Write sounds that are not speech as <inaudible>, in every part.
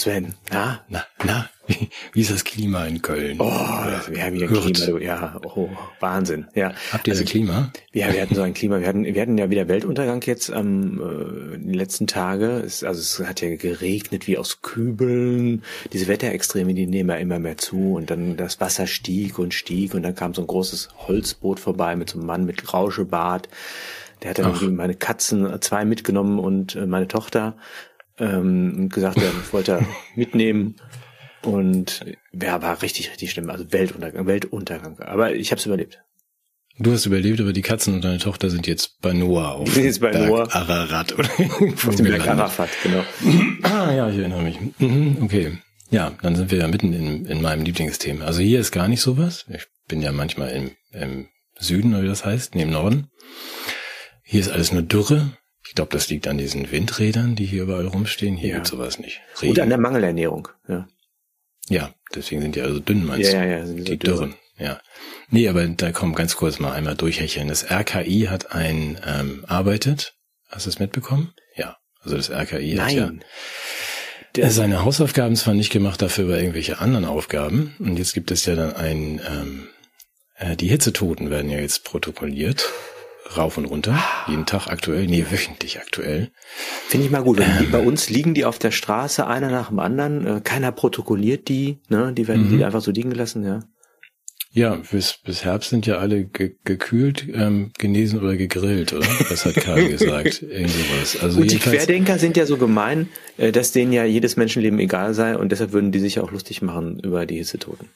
Sven. Na? Na, na, wie, wie ist das Klima in Köln? Oh, wir haben hier ein Klima, du, ja, oh, Wahnsinn. Ja. Habt ihr also, so Klima? Ja, wir hatten so ein Klima. Wir hatten, wir hatten ja wieder Weltuntergang jetzt am äh, den letzten Tage. Es, also es hat ja geregnet wie aus Kübeln. Diese Wetterextreme, die nehmen ja immer mehr zu und dann das Wasser stieg und stieg und dann kam so ein großes Holzboot vorbei mit so einem Mann mit Rauschebart. Der hat dann irgendwie meine Katzen äh, zwei mitgenommen und äh, meine Tochter ähm, und gesagt, ja, ich wollte <laughs> mitnehmen. Und ja, war richtig, richtig schlimm. Also Weltuntergang, Weltuntergang. Aber ich habe es überlebt. Du hast überlebt, aber die Katzen und deine Tochter sind jetzt bei Noah auf. Die sind bei Berg Noah. Ararat oder <laughs> auf dem Berg Arafat, genau. Ah ja, ich erinnere mich. Mhm, okay. Ja, dann sind wir ja mitten in, in meinem Lieblingsthema. Also hier ist gar nicht sowas. Ich bin ja manchmal im, im Süden, oder wie das heißt, neben Norden. Hier ist alles nur Dürre. Ich glaube, das liegt an diesen Windrädern, die hier überall rumstehen. Hier ja. gibt sowas nicht. Regen. Und an der Mangelernährung, ja. Ja, deswegen sind die also dünn, meinst ja, du? Ja, ja, sind die so Dürren. Ja. Nee, aber da kommt ganz kurz mal einmal durchhecheln. Das RKI hat ein ähm, arbeitet. Hast du es mitbekommen? Ja. Also das RKI Nein. hat ja der seine Hausaufgaben zwar nicht gemacht, dafür aber irgendwelche anderen Aufgaben. Und jetzt gibt es ja dann ein, ähm, äh, die Hitzetoten werden ja jetzt protokolliert rauf und runter, jeden Tag aktuell, nee, wöchentlich aktuell. Finde ich mal gut. Ähm, bei uns liegen die auf der Straße, einer nach dem anderen, äh, keiner protokolliert die, ne? Die werden mhm. die einfach so liegen gelassen, ja. Ja, bis, bis Herbst sind ja alle ge gekühlt, ähm, genesen oder gegrillt, oder? Das hat Karl <laughs> gesagt. Irgendwas. Also und die Querdenker sind ja so gemein, äh, dass denen ja jedes Menschenleben egal sei und deshalb würden die sich auch lustig machen über die Hitzetoten.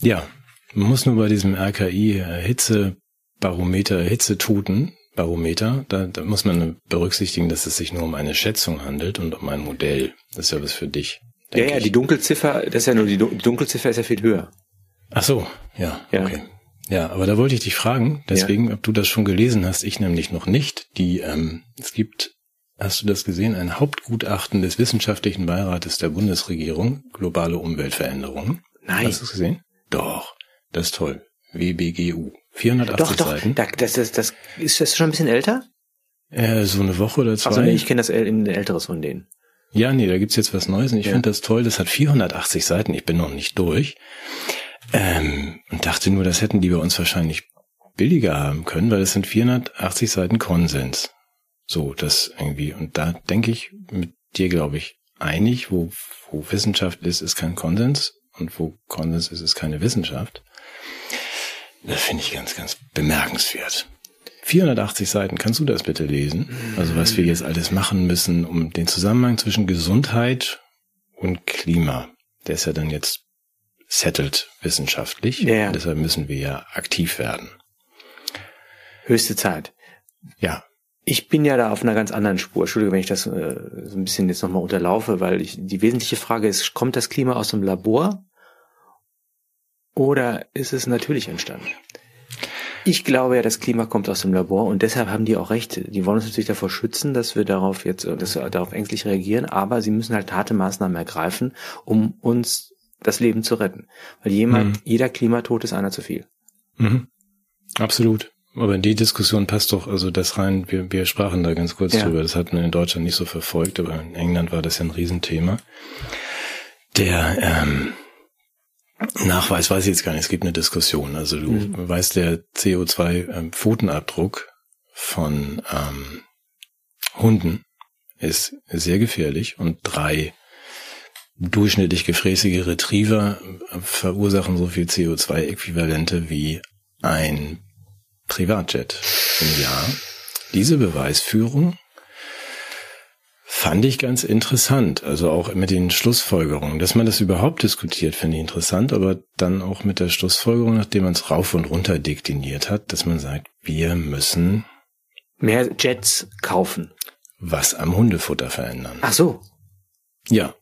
Ja, man muss nur bei diesem RKI äh, Hitze Barometer Hitzetoten Barometer, da, da muss man berücksichtigen, dass es sich nur um eine Schätzung handelt und um ein Modell. Das ist ja was für dich. Ja, ja, ich. die Dunkelziffer, das ist ja nur die, die Dunkelziffer ist ja viel höher. Ach so, ja, ja. okay. Ja, aber da wollte ich dich fragen, deswegen, ja. ob du das schon gelesen hast, ich nämlich noch nicht. Die, ähm, es gibt, hast du das gesehen, ein Hauptgutachten des Wissenschaftlichen Beirates der Bundesregierung, globale Umweltveränderungen. Nein. Hast du es gesehen? Doch, das ist toll. WBGU. 480 doch, doch, Seiten. Da, das, das, das, ist das schon ein bisschen älter? Äh, so eine Woche oder zwei. Also nee, ich kenne das ein älteres von denen. Ja, nee, da gibt's jetzt was Neues und ich ja. finde das toll. Das hat 480 Seiten. Ich bin noch nicht durch. Ähm, und dachte nur, das hätten die bei uns wahrscheinlich billiger haben können, weil das sind 480 Seiten Konsens. So, das irgendwie. Und da denke ich mit dir, glaube ich, einig, wo, wo Wissenschaft ist, ist kein Konsens und wo Konsens ist, ist keine Wissenschaft. Das finde ich ganz, ganz bemerkenswert. 480 Seiten, kannst du das bitte lesen? Also was wir jetzt alles machen müssen, um den Zusammenhang zwischen Gesundheit und Klima, der ist ja dann jetzt settled wissenschaftlich. Ja. Deshalb müssen wir ja aktiv werden. Höchste Zeit. Ja. Ich bin ja da auf einer ganz anderen Spur. Entschuldige, wenn ich das äh, so ein bisschen jetzt nochmal unterlaufe, weil ich, die wesentliche Frage ist, kommt das Klima aus dem Labor oder ist es natürlich entstanden? Ich glaube ja, das Klima kommt aus dem Labor und deshalb haben die auch recht. Die wollen uns natürlich davor schützen, dass wir darauf jetzt, dass wir darauf ängstlich reagieren, aber sie müssen halt harte Maßnahmen ergreifen, um uns das Leben zu retten. Weil jemand, mhm. jeder Klimatod ist einer zu viel. Mhm. Absolut. Aber in die Diskussion passt doch, also das rein, wir, wir sprachen da ganz kurz ja. drüber, das hat man in Deutschland nicht so verfolgt, aber in England war das ja ein Riesenthema. Der, ähm, Nachweis weiß ich jetzt gar nicht. Es gibt eine Diskussion. Also du mhm. weißt, der CO2-Pfotenabdruck ähm, von ähm, Hunden ist sehr gefährlich und drei durchschnittlich gefräßige Retriever äh, verursachen so viel CO2-Äquivalente wie ein Privatjet im Jahr. Diese Beweisführung Fand ich ganz interessant. Also auch mit den Schlussfolgerungen. Dass man das überhaupt diskutiert, finde ich interessant, aber dann auch mit der Schlussfolgerung, nachdem man es rauf und runter dekliniert hat, dass man sagt, wir müssen mehr Jets kaufen. Was am Hundefutter verändern. Ach so. Ja.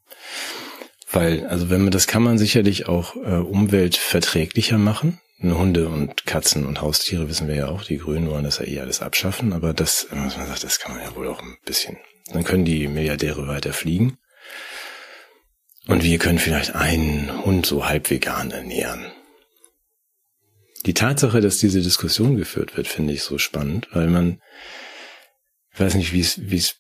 Weil, also wenn man, das kann man sicherlich auch äh, umweltverträglicher machen. Hunde und Katzen und Haustiere wissen wir ja auch, die Grünen wollen das ja eh alles abschaffen, aber das, was man sagt, das kann man ja wohl auch ein bisschen dann können die Milliardäre weiter fliegen. Und wir können vielleicht einen Hund so halb vegan ernähren. Die Tatsache, dass diese Diskussion geführt wird, finde ich so spannend, weil man, ich weiß nicht, wie es, wie es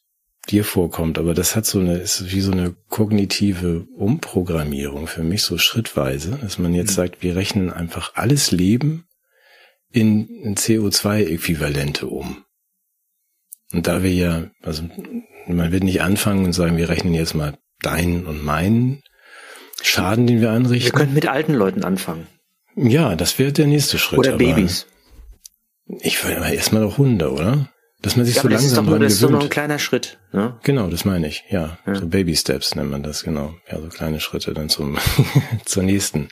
dir vorkommt, aber das hat so eine, ist wie so eine kognitive Umprogrammierung für mich so schrittweise, dass man jetzt mhm. sagt, wir rechnen einfach alles Leben in, in CO2-Äquivalente um. Und da wir ja, also man wird nicht anfangen und sagen, wir rechnen jetzt mal deinen und meinen Schaden, den wir anrichten. Wir könnten mit alten Leuten anfangen. Ja, das wäre der nächste Schritt. Oder Babys. Ich würde mal erstmal doch Hunde, oder? Dass man sich ja, so langsam das ist doch nur, das ist doch nur ein kleiner Schritt. Ne? Genau, das meine ich. Ja, ja, so Baby Steps nennt man das genau. Ja, so kleine Schritte dann zum <laughs> zur nächsten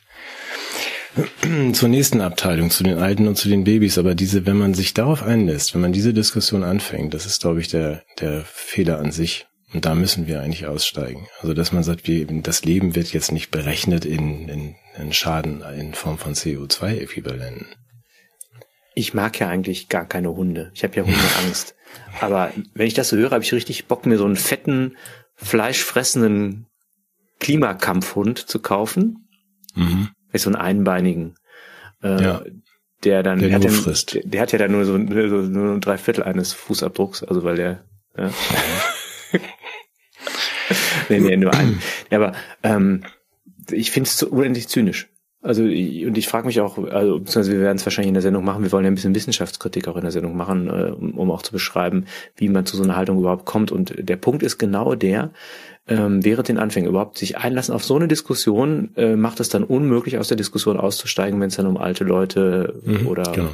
<clears throat> zur nächsten Abteilung, zu den Alten und zu den Babys. Aber diese, wenn man sich darauf einlässt, wenn man diese Diskussion anfängt, das ist, glaube ich, der der Fehler an sich. Und da müssen wir eigentlich aussteigen. Also, dass man sagt, wir, das Leben wird jetzt nicht berechnet in, in, in Schaden in Form von CO2-Äquivalenten. Ich mag ja eigentlich gar keine Hunde. Ich habe ja Hundeangst. <laughs> Aber wenn ich das so höre, habe ich richtig Bock, mir so einen fetten, fleischfressenden Klimakampfhund zu kaufen. Mhm. So einen einbeinigen. Äh, ja. Der dann, der, der, nur hat frisst. Der, der, hat ja dann nur so, so nur drei Viertel eines Fußabdrucks, also weil der, ja. <laughs> nee, nee, nur einen. Ja, aber ähm, ich finde es unendlich zynisch. Also und ich frage mich auch, also beziehungsweise wir werden es wahrscheinlich in der Sendung machen, wir wollen ja ein bisschen Wissenschaftskritik auch in der Sendung machen, äh, um, um auch zu beschreiben, wie man zu so einer Haltung überhaupt kommt. Und der Punkt ist genau der, ähm, während den Anfängen überhaupt sich einlassen auf so eine Diskussion, äh, macht es dann unmöglich, aus der Diskussion auszusteigen, wenn es dann um alte Leute mhm, oder genau.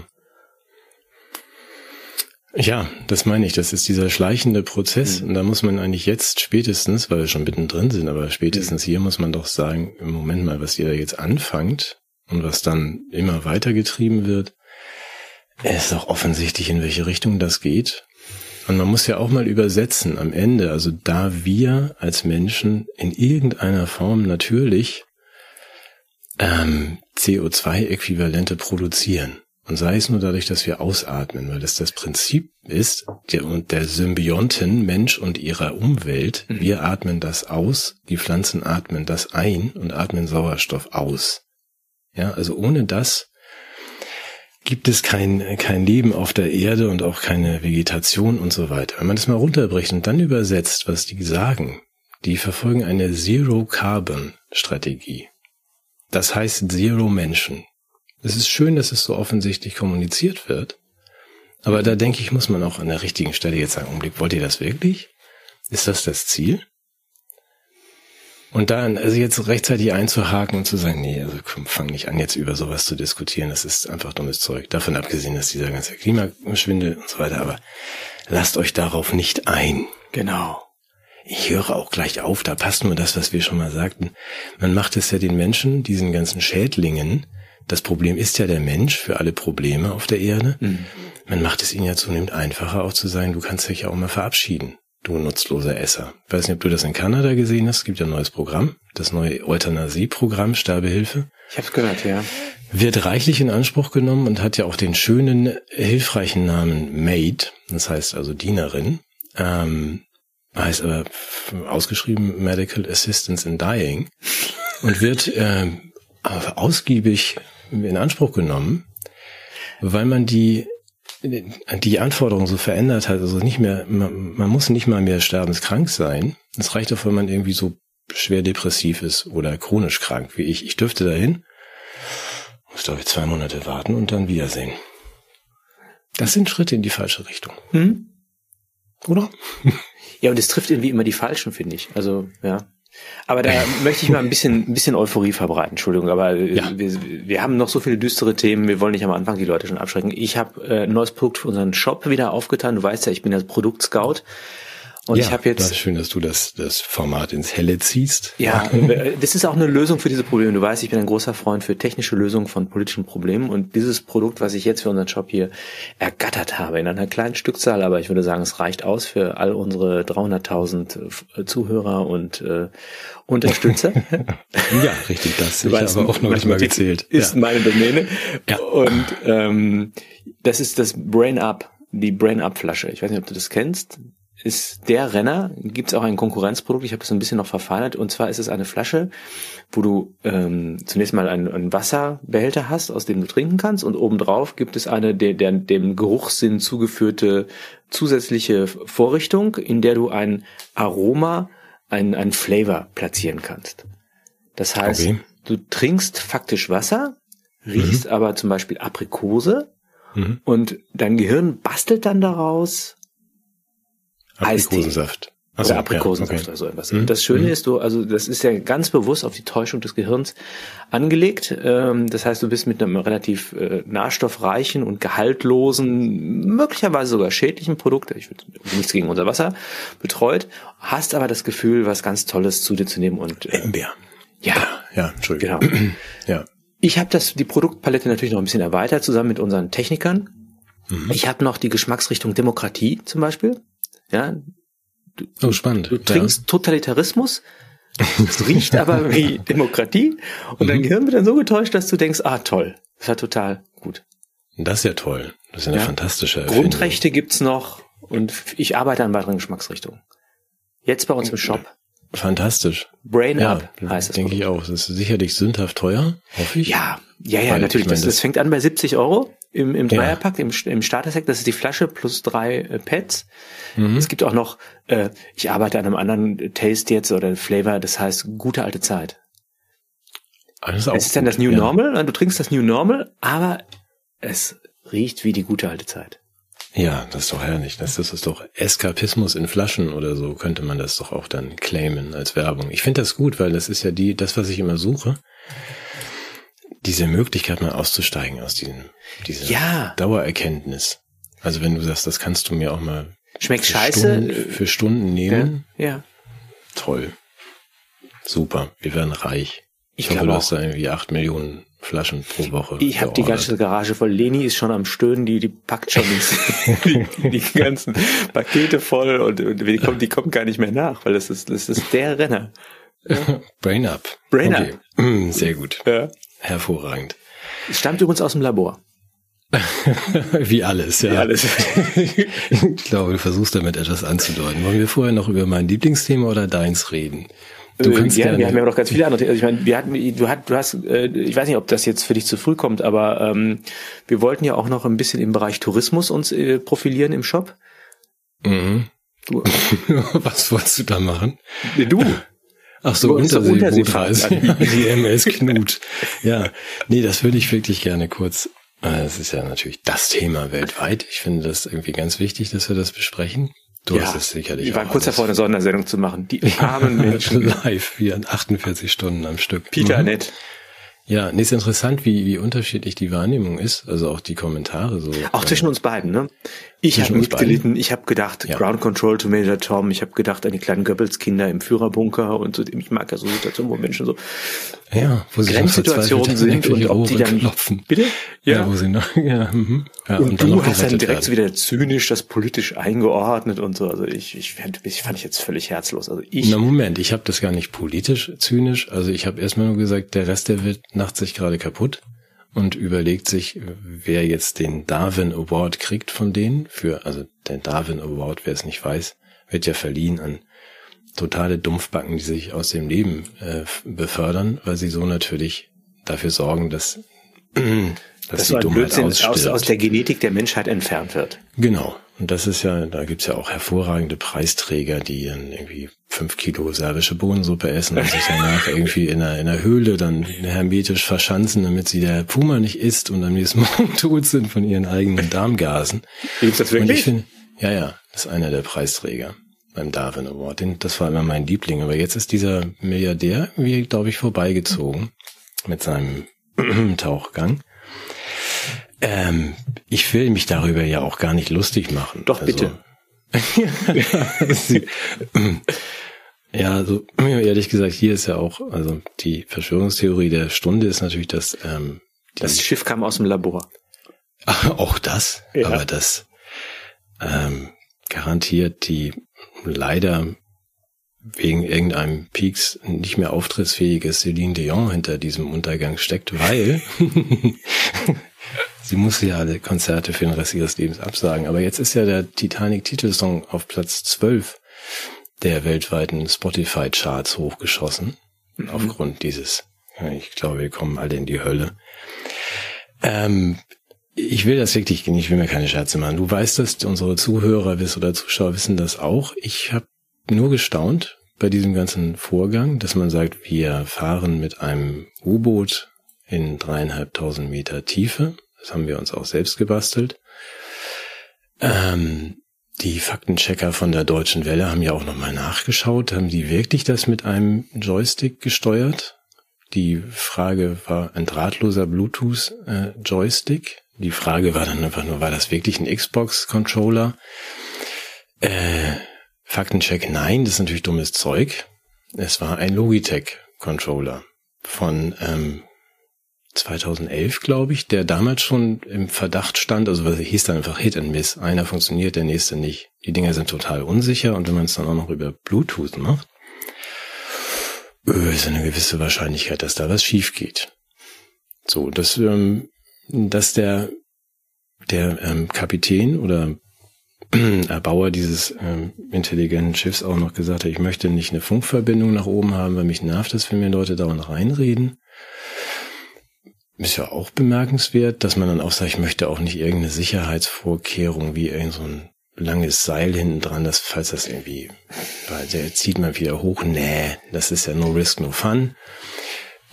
Ja, das meine ich. Das ist dieser schleichende Prozess. Mhm. Und da muss man eigentlich jetzt spätestens, weil wir schon mittendrin sind, aber spätestens mhm. hier muss man doch sagen, im Moment mal, was ihr da jetzt anfangt und was dann immer weitergetrieben wird, ist auch offensichtlich, in welche Richtung das geht. Und man muss ja auch mal übersetzen am Ende, also da wir als Menschen in irgendeiner Form natürlich ähm, CO2-Äquivalente produzieren. Und sei es nur dadurch, dass wir ausatmen, weil das das Prinzip ist, der, der Symbionten Mensch und ihrer Umwelt. Mhm. Wir atmen das aus, die Pflanzen atmen das ein und atmen Sauerstoff aus. Ja, also ohne das gibt es kein, kein Leben auf der Erde und auch keine Vegetation und so weiter. Wenn man das mal runterbricht und dann übersetzt, was die sagen, die verfolgen eine Zero-Carbon-Strategie. Das heißt Zero Menschen. Es ist schön, dass es so offensichtlich kommuniziert wird. Aber da denke ich, muss man auch an der richtigen Stelle jetzt sagen, Umblick, wollt ihr das wirklich? Ist das das Ziel? Und dann, also jetzt rechtzeitig einzuhaken und zu sagen, nee, also komm, fang nicht an, jetzt über sowas zu diskutieren. Das ist einfach dummes Zeug. Davon abgesehen, dass dieser ganze Klimaschwindel und so weiter, aber lasst euch darauf nicht ein. Genau. Ich höre auch gleich auf, da passt nur das, was wir schon mal sagten. Man macht es ja den Menschen, diesen ganzen Schädlingen, das Problem ist ja der Mensch für alle Probleme auf der Erde. Mhm. Man macht es ihnen ja zunehmend einfacher auch zu sagen, du kannst dich ja auch mal verabschieden, du nutzloser Esser. Ich weiß nicht, ob du das in Kanada gesehen hast. Es gibt ja ein neues Programm, das neue Euthanasie-Programm, Sterbehilfe. Ich habe gehört, ja. Wird reichlich in Anspruch genommen und hat ja auch den schönen, hilfreichen Namen Maid, das heißt also Dienerin. Ähm, heißt aber ausgeschrieben Medical Assistance in Dying und wird äh, ausgiebig in Anspruch genommen, weil man die die Anforderungen so verändert hat, also nicht mehr, man, man muss nicht mal mehr sterbenskrank sein. Es reicht doch, wenn man irgendwie so schwer depressiv ist oder chronisch krank wie ich. Ich dürfte dahin, muss glaube ich zwei Monate warten und dann wiedersehen. Das sind Schritte in die falsche Richtung. Hm? Oder? <laughs> Ja, und es trifft irgendwie immer die Falschen, finde ich. Also, ja. Aber da <laughs> möchte ich mal ein bisschen, ein bisschen Euphorie verbreiten, Entschuldigung, aber ja. wir, wir haben noch so viele düstere Themen, wir wollen nicht am Anfang die Leute schon abschrecken. Ich habe äh, ein neues Produkt für unseren Shop wieder aufgetan. Du weißt ja, ich bin ja Produktscout. Und ja, ich habe jetzt. Das ist schön, dass du das, das Format ins Helle ziehst. Ja, <laughs> äh, das ist auch eine Lösung für diese Probleme. Du weißt, ich bin ein großer Freund für technische Lösungen von politischen Problemen. Und dieses Produkt, was ich jetzt für unseren Shop hier ergattert habe, in einer kleinen Stückzahl, aber ich würde sagen, es reicht aus für all unsere 300.000 äh, Zuhörer und äh, Unterstützer. <laughs> ja, richtig, das ich weißt, aber auch noch nicht mal gezählt. Ist ja. meine Domäne. Ja. Und ähm, das ist das Brain Up, die Brain Up Flasche. Ich weiß nicht, ob du das kennst ist der Renner. Gibt es auch ein Konkurrenzprodukt, ich habe das ein bisschen noch verfeinert, und zwar ist es eine Flasche, wo du ähm, zunächst mal einen, einen Wasserbehälter hast, aus dem du trinken kannst, und obendrauf gibt es eine der, der dem Geruchssinn zugeführte zusätzliche Vorrichtung, in der du ein Aroma, ein, ein Flavor platzieren kannst. Das heißt, okay. du trinkst faktisch Wasser, riechst mhm. aber zum Beispiel Aprikose mhm. und dein Gehirn bastelt dann daraus Aprikosensaft. Also oder Aprikosensaft okay. oder so etwas. Mhm. Das Schöne mhm. ist, du, also das ist ja ganz bewusst auf die Täuschung des Gehirns angelegt. Ähm, das heißt, du bist mit einem relativ äh, nährstoffreichen und gehaltlosen, möglicherweise sogar schädlichen Produkt, ich würde nichts gegen unser Wasser, betreut, hast aber das Gefühl, was ganz Tolles zu dir zu nehmen und äh, Himbeer. Ja, ja, Entschuldigung. Genau. <clears throat> ja. Ich habe das die Produktpalette natürlich noch ein bisschen erweitert zusammen mit unseren Technikern. Mhm. Ich habe noch die Geschmacksrichtung Demokratie zum Beispiel. Ja, du, oh, spannend. Du trinkst ja. Totalitarismus, es <laughs> riecht aber wie Demokratie und mhm. dein Gehirn wird dann so getäuscht, dass du denkst, ah toll, das war total gut. Das ist ja toll. Das ist ja eine ja. fantastische Erfindung. Grundrechte gibt's noch und ich arbeite an weiteren Geschmacksrichtungen. Jetzt bei uns im Shop. Fantastisch. Brain ja, Up heißt es. Denke ich auch. Das ist sicherlich sündhaft teuer, hoffe ich. Ja, ja, ja, Weil natürlich. Ich mein, das, das, fängt an bei 70 Euro im, im Dreierpack, ja. im, im Starter-Set. Das ist die Flasche plus drei äh, Pads. Mhm. Es gibt auch noch, äh, ich arbeite an einem anderen Taste jetzt oder Flavor, das heißt gute alte Zeit. Das ist, auch es ist dann das New ja. Normal, du trinkst das New Normal, aber es riecht wie die gute alte Zeit. Ja, das ist doch herrlich. Das, das ist doch Eskapismus in Flaschen oder so, könnte man das doch auch dann claimen als Werbung. Ich finde das gut, weil das ist ja die, das, was ich immer suche diese Möglichkeit mal auszusteigen aus diesem, dieser ja. Dauererkenntnis. Also wenn du sagst, das kannst du mir auch mal Schmeckt für scheiße Stunden, für Stunden nehmen. Ja. ja. Toll. Super. Wir werden reich. Ich, ich hoffe, du hast da irgendwie acht Millionen Flaschen pro Woche. Ich habe die ganze Garage voll. Leni ist schon am Stöhnen, die, die packt schon die, <laughs> die, ganzen Pakete voll und, und die, kommt, die kommt gar nicht mehr nach, weil das ist, das ist der Renner. Ja. <laughs> Brain up. Brain okay. up. <clears throat> Sehr gut. Ja. Hervorragend. Es stammt übrigens aus dem Labor. <laughs> Wie alles, ja. Wie alles. <laughs> ich glaube, du versuchst damit etwas anzudeuten. Wollen wir vorher noch über mein Lieblingsthema oder deins reden? Du kannst ja, gerne. wir haben ja noch ganz viele andere. Also ich meine, wir hatten, du, hast, du hast, äh, ich weiß nicht, ob das jetzt für dich zu früh kommt, aber ähm, wir wollten ja auch noch ein bisschen im Bereich Tourismus uns äh, profilieren im Shop. Mhm. Du. <laughs> Was wolltest du da machen? Du. Ach so, Unterseebootreise. Die <laughs> MS Knut. Ja, nee, das würde ich wirklich gerne kurz. Das ist ja natürlich das Thema weltweit. Ich finde das irgendwie ganz wichtig, dass wir das besprechen. Du ja, hast es sicherlich. Wir waren kurz davor, eine Sondersendung zu machen. Die <laughs> armen Menschen. Live, wie an 48 Stunden am Stück. Peter mhm. Nett. Ja, nee, ist interessant, wie, wie unterschiedlich die Wahrnehmung ist, also auch die Kommentare so. Auch zwischen uns beiden, ne? Ich habe mitgelitten, ich habe gedacht, ja. Ground Control to Major Tom, ich habe gedacht an die kleinen Goebbels-Kinder im Führerbunker und so, ich mag ja so Situationen, wo Menschen so ja, wo sie Grenzsituationen sind und ob die dann klopfen. Bitte? Ja, ja wo sie noch, <laughs> ja, mhm. ja und, und du hast dann direkt so wieder zynisch das politisch eingeordnet und so. Also ich, ich, ich fand ich jetzt völlig herzlos. Also ich. Na Moment, ich habe das gar nicht politisch zynisch. Also ich habe erstmal nur gesagt, der Rest der Welt macht sich gerade kaputt und überlegt sich, wer jetzt den Darwin Award kriegt von denen für, also der Darwin Award, wer es nicht weiß, wird ja verliehen an totale Dumpfbacken, die sich aus dem Leben äh, befördern, weil sie so natürlich dafür sorgen, dass, <clears throat> dass das die so Dummheit aus, aus der Genetik der Menschheit entfernt wird. Genau. Und das ist ja, da gibt's ja auch hervorragende Preisträger, die dann irgendwie fünf Kilo serbische Bohnensuppe essen und sich danach <laughs> irgendwie in einer, in einer Höhle dann hermetisch verschanzen, damit sie der Puma nicht isst und am nächsten <laughs> Morgen tot sind von ihren eigenen Darmgasen. Gibt's das wirklich? Find, ja, ja, das ist einer der Preisträger beim Darwin Award. Den, das war immer mein Liebling. Aber jetzt ist dieser Milliardär irgendwie, glaube ich, vorbeigezogen mit seinem <clears throat> Tauchgang. Ähm, ich will mich darüber ja auch gar nicht lustig machen. Doch, also, bitte. <laughs> ja, also ehrlich gesagt, hier ist ja auch, also die Verschwörungstheorie der Stunde ist natürlich, dass ähm, das Schiff kam aus dem Labor. <laughs> auch das, ja. aber das ähm, garantiert die leider wegen irgendeinem Peaks nicht mehr auftrittsfähiges Celine Dion hinter diesem Untergang steckt, weil <laughs> sie musste ja alle Konzerte für den Rest ihres Lebens absagen. Aber jetzt ist ja der Titanic-Titelsong auf Platz 12 der weltweiten Spotify-Charts hochgeschossen. Mhm. Aufgrund dieses, ich glaube, wir kommen alle in die Hölle. Ähm, ich will das wirklich nicht, ich will mir keine Scherze machen. Du weißt das, unsere Zuhörer wissen oder Zuschauer wissen das auch. Ich habe nur gestaunt bei diesem ganzen Vorgang, dass man sagt, wir fahren mit einem U-Boot in dreieinhalbtausend Meter Tiefe. Das haben wir uns auch selbst gebastelt. Ähm, die Faktenchecker von der Deutschen Welle haben ja auch nochmal nachgeschaut. Haben die wirklich das mit einem Joystick gesteuert? Die Frage war ein drahtloser Bluetooth-Joystick. Äh, die Frage war dann einfach nur, war das wirklich ein Xbox-Controller? Äh, Faktencheck, nein, das ist natürlich dummes Zeug. Es war ein Logitech-Controller von ähm, 2011, glaube ich, der damals schon im Verdacht stand, also was hieß dann einfach Hit and Miss. Einer funktioniert, der nächste nicht. Die Dinger sind total unsicher und wenn man es dann auch noch über Bluetooth macht, äh, ist eine gewisse Wahrscheinlichkeit, dass da was schief geht. So, dass, ähm, dass der, der ähm, Kapitän oder Erbauer dieses ähm, intelligenten Schiffs auch noch gesagt hat, ich möchte nicht eine Funkverbindung nach oben haben, weil mich nervt es, wenn mir Leute dauernd reinreden. Ist ja auch bemerkenswert, dass man dann auch sagt, ich möchte auch nicht irgendeine Sicherheitsvorkehrung wie irgend so ein langes Seil hinten dran, dass falls das irgendwie, weil der zieht man wieder hoch, nee, das ist ja no risk, no fun.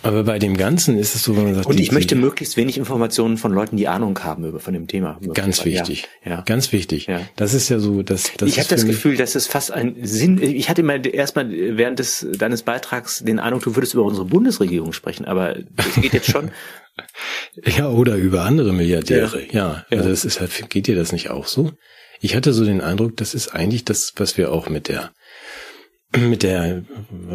Aber bei dem Ganzen ist es so, wenn man sagt, und ich die, möchte möglichst wenig Informationen von Leuten, die Ahnung haben über von dem Thema. Ganz wichtig, ja, ja. ganz wichtig. Ja. Das ist ja so, dass das ich habe das Gefühl, dass es fast ein Sinn. Ich hatte mal erstmal während des deines Beitrags den Eindruck, du würdest über unsere Bundesregierung sprechen, aber es geht jetzt schon. <laughs> ja, oder über andere Milliardäre. Ja, ja. also das ist halt, geht dir das nicht auch so? Ich hatte so den Eindruck, das ist eigentlich das, was wir auch mit der mit der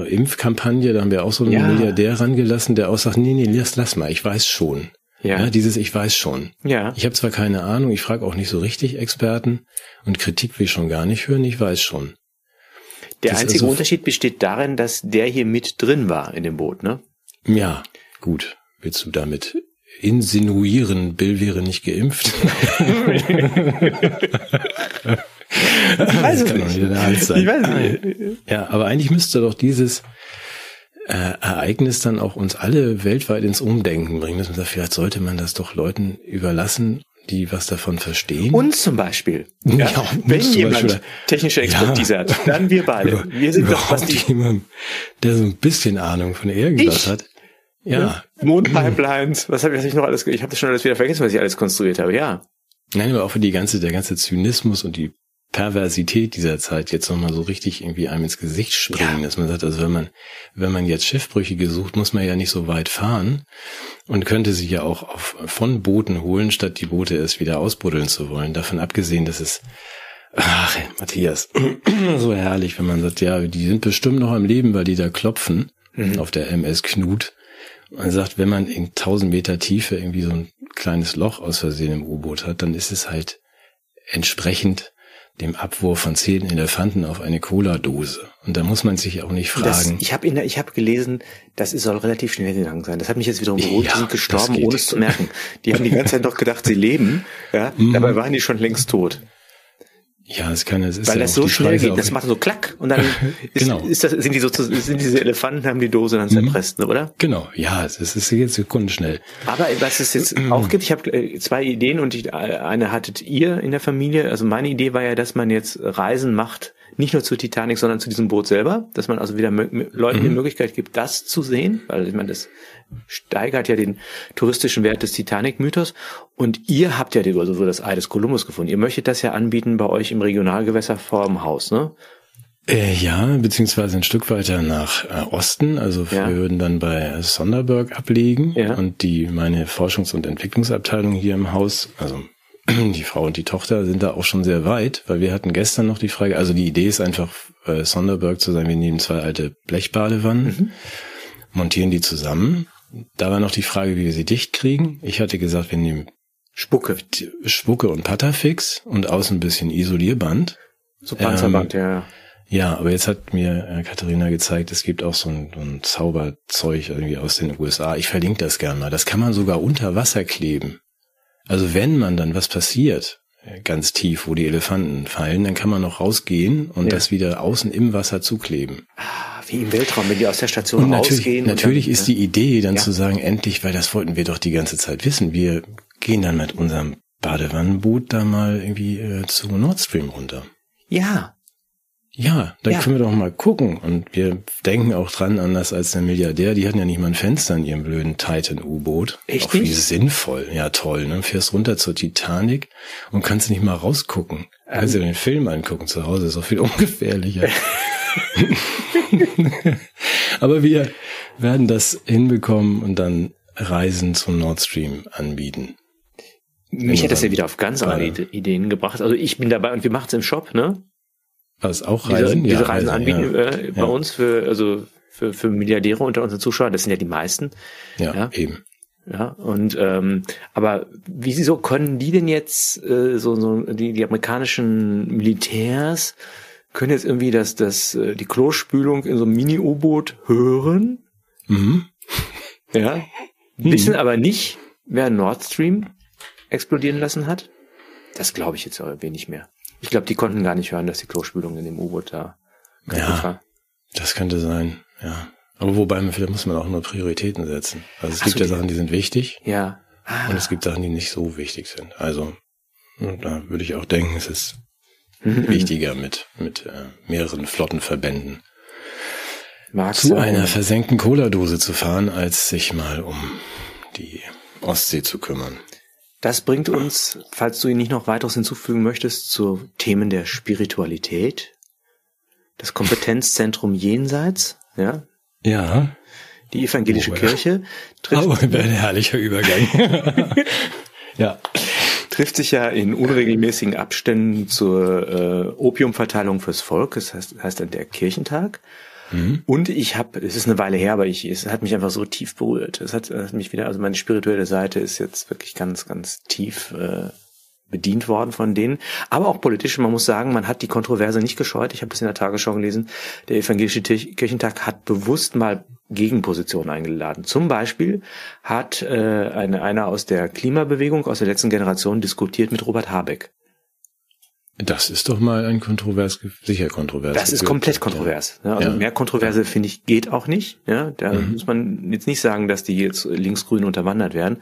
Impfkampagne, da haben wir auch so einen ja. Milliardär rangelassen, der auch sagt, nee, nee, lass, lass mal, ich weiß schon. Ja. ja dieses Ich weiß schon. Ja. Ich habe zwar keine Ahnung, ich frage auch nicht so richtig Experten und Kritik will ich schon gar nicht hören, ich weiß schon. Der das einzige also, Unterschied besteht darin, dass der hier mit drin war in dem Boot, ne? Ja, gut. Willst du damit insinuieren, Bill wäre nicht geimpft? <laughs> Ich weiß es nicht. Ich weiß nicht. Ja, aber eigentlich müsste doch dieses äh, Ereignis dann auch uns alle weltweit ins Umdenken bringen. Dass man sagt, vielleicht sollte man das doch Leuten überlassen, die was davon verstehen. Uns zum Beispiel. Ja, ja wenn jemand Beispiel, technische Expertise ja, hat, dann wir beide. Wir sind doch was die jemand, der so ein bisschen Ahnung von irgendwas ich? hat. Ja. Mondpipelines, was habe ich noch alles? Ich habe das schon alles wieder vergessen, was ich alles konstruiert habe. Ja. Nein, aber auch für die ganze, der ganze Zynismus und die Perversität dieser Zeit jetzt nochmal so richtig irgendwie einem ins Gesicht springen, ja. dass man sagt, also wenn man, wenn man jetzt Schiffbrüchige sucht, muss man ja nicht so weit fahren und könnte sie ja auch auf, von Booten holen, statt die Boote erst wieder ausbuddeln zu wollen. Davon abgesehen, dass es, ach, Matthias, <clears throat> so herrlich, wenn man sagt, ja, die sind bestimmt noch am Leben, weil die da klopfen mhm. auf der MS Knut. Man sagt, wenn man in tausend Meter Tiefe irgendwie so ein kleines Loch aus Versehen im U-Boot hat, dann ist es halt entsprechend dem Abwurf von zehn Elefanten auf eine Cola-Dose. Und da muss man sich auch nicht fragen. Das, ich habe ich hab gelesen, das soll relativ schnell gegangen sein. Das hat mich jetzt wiederum beruhigt. Ja, die sind gestorben, ohne es zu merken. Die haben die ganze Zeit noch gedacht, sie leben. Ja, mhm. dabei waren die schon längst tot. Ja, es kann, es ist Weil ja das so schnell Frage geht, das macht so klack und dann <laughs> ist, genau. ist das, sind die so, sind diese Elefanten, haben die Dose dann zerpresst, mhm. oder? Genau, ja, es ist jetzt sekundenschnell. Aber was es jetzt auch gibt, ich habe äh, zwei Ideen und ich, eine hattet ihr in der Familie. Also meine Idee war ja, dass man jetzt Reisen macht, nicht nur zur Titanic, sondern zu diesem Boot selber, dass man also wieder Leuten mhm. die Möglichkeit gibt, das zu sehen, weil ich meine, das steigert ja den touristischen Wert des Titanic-Mythos. Und ihr habt ja also so das Ei des Kolumbus gefunden. Ihr möchtet das ja anbieten bei euch im Regionalgewässer vorm Haus, ne? Äh, ja, beziehungsweise ein Stück weiter nach äh, Osten. Also ja. wir würden dann bei Sonderberg ablegen ja. und die meine Forschungs- und Entwicklungsabteilung hier im Haus, also <clears throat> die Frau und die Tochter sind da auch schon sehr weit, weil wir hatten gestern noch die Frage, also die Idee ist einfach, äh, Sonderberg zu sein, wir nehmen zwei alte Blechbadewannen, mhm. montieren die zusammen da war noch die Frage, wie wir sie dicht kriegen. Ich hatte gesagt, wir nehmen Spucke, Spucke und Patafix und außen ein bisschen Isolierband. So Panzerband, ähm, ja. Ja, aber jetzt hat mir äh, Katharina gezeigt, es gibt auch so ein, ein Zauberzeug irgendwie aus den USA. Ich verlinke das gerne mal. Das kann man sogar unter Wasser kleben. Also wenn man dann was passiert, ganz tief, wo die Elefanten fallen, dann kann man noch rausgehen und ja. das wieder außen im Wasser zukleben. Ah, wie im Weltraum, wenn die aus der Station und natürlich, rausgehen. Natürlich dann, ist die Idee dann ja. zu sagen, endlich, weil das wollten wir doch die ganze Zeit wissen, wir gehen dann mit unserem Badewannenboot da mal irgendwie äh, zu Nord Stream runter. Ja, ja, dann ja. können wir doch mal gucken. Und wir denken auch dran, anders als der Milliardär, die hatten ja nicht mal ein Fenster in ihrem blöden Titan-U-Boot. Echt? Auch wie sinnvoll. Ja, toll. Ne? Fährst runter zur Titanic und kannst nicht mal rausgucken. Ähm. Kannst dir den Film angucken zu Hause, ist auch viel <laughs> ungefährlicher. <laughs> Aber wir werden das hinbekommen und dann Reisen zum Nord Stream anbieten. Mich hätte das ja wieder auf ganz andere Ideen gebracht. Also ich bin dabei und wir machen es im Shop, ne? Was auch Reisen? Diese, diese Reisen ja, anbieten ja. Äh, bei ja. uns für, also für, für Milliardäre unter unseren Zuschauern, das sind ja die meisten. Ja, ja. eben. Ja, und ähm, aber wieso können die denn jetzt äh, so, so die, die amerikanischen Militärs können jetzt irgendwie das, das, äh, die Klospülung in so einem Mini-U-Boot hören? Mhm. Ja. <laughs> Mhm. Wissen aber nicht, wer Nord Stream explodieren lassen hat? Das glaube ich jetzt aber wenig mehr. Ich glaube, die konnten gar nicht hören, dass die Klospülung in dem U-Boot da ja, war. Das könnte sein, ja. Aber wobei, vielleicht muss man auch nur Prioritäten setzen. Also es Ach gibt so, ja Sachen, die sind wichtig. Ja. Ah. Und es gibt Sachen, die nicht so wichtig sind. Also da würde ich auch denken, es ist mhm. wichtiger mit, mit äh, mehreren Flottenverbänden Magst zu einer versenkten Cola-Dose zu fahren, als sich mal um die Ostsee zu kümmern. Das bringt uns, falls du ihn nicht noch weiteres hinzufügen möchtest, zu Themen der Spiritualität. Das Kompetenzzentrum Jenseits, ja. Ja. Die evangelische oh, Kirche trifft. Oh, ein herrlicher Übergang. <laughs> ja. Trifft sich ja in unregelmäßigen Abständen zur äh, Opiumverteilung fürs Volk. Das heißt, heißt dann der Kirchentag. Mhm. Und ich habe, es ist eine Weile her, aber ich, es hat mich einfach so tief berührt. Es hat, hat mich wieder, also meine spirituelle Seite ist jetzt wirklich ganz, ganz tief äh, bedient worden von denen. Aber auch politisch, man muss sagen, man hat die Kontroverse nicht gescheut. Ich habe das in der Tagesschau gelesen. Der evangelische Kirchentag hat bewusst mal Gegenpositionen eingeladen. Zum Beispiel hat äh, eine, einer aus der Klimabewegung aus der letzten Generation diskutiert mit Robert Habeck. Das ist doch mal ein kontrovers, sicher kontrovers. Das ist komplett kontrovers. Ja. Also ja. mehr Kontroverse, finde ich, geht auch nicht. Ja, da mhm. muss man jetzt nicht sagen, dass die jetzt linksgrün unterwandert werden.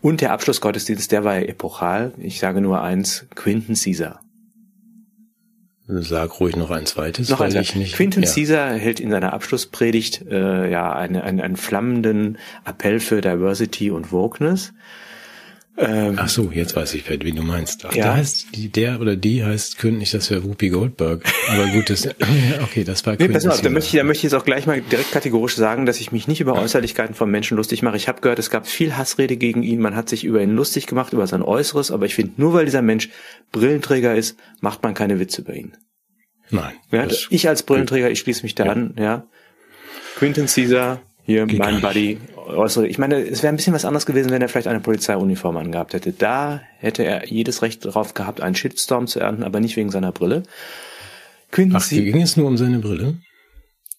Und der Abschlussgottesdienst, der war ja epochal. Ich sage nur eins, Quinton Caesar. Sag ruhig noch ein zweites. Noch ein zweites. Nicht, Quinton ja. Caesar hält in seiner Abschlusspredigt äh, ja eine, eine, einen flammenden Appell für Diversity und Wokeness. Ähm, Ach so, jetzt weiß ich, wie du meinst. Ach, ja. da heißt die, der oder die heißt nicht, das wäre Whoopi Goldberg. Aber gut, das, <laughs> okay, das war nee, pass auf, da möchte, ich, da möchte ich jetzt auch gleich mal direkt kategorisch sagen, dass ich mich nicht über Äußerlichkeiten von Menschen lustig mache. Ich habe gehört, es gab viel Hassrede gegen ihn. Man hat sich über ihn lustig gemacht, über sein Äußeres. Aber ich finde, nur weil dieser Mensch Brillenträger ist, macht man keine Witze über ihn. Nein. Ja, ich als Brillenträger, ich schließe mich da ja. an. Ja. Quentin Caesar, hier Geht mein Buddy äußere. Ich meine, es wäre ein bisschen was anderes gewesen, wenn er vielleicht eine Polizeiuniform angehabt hätte. Da hätte er jedes Recht darauf gehabt, einen Shitstorm zu ernten, aber nicht wegen seiner Brille. Quincy, Ach, ging es nur um seine Brille?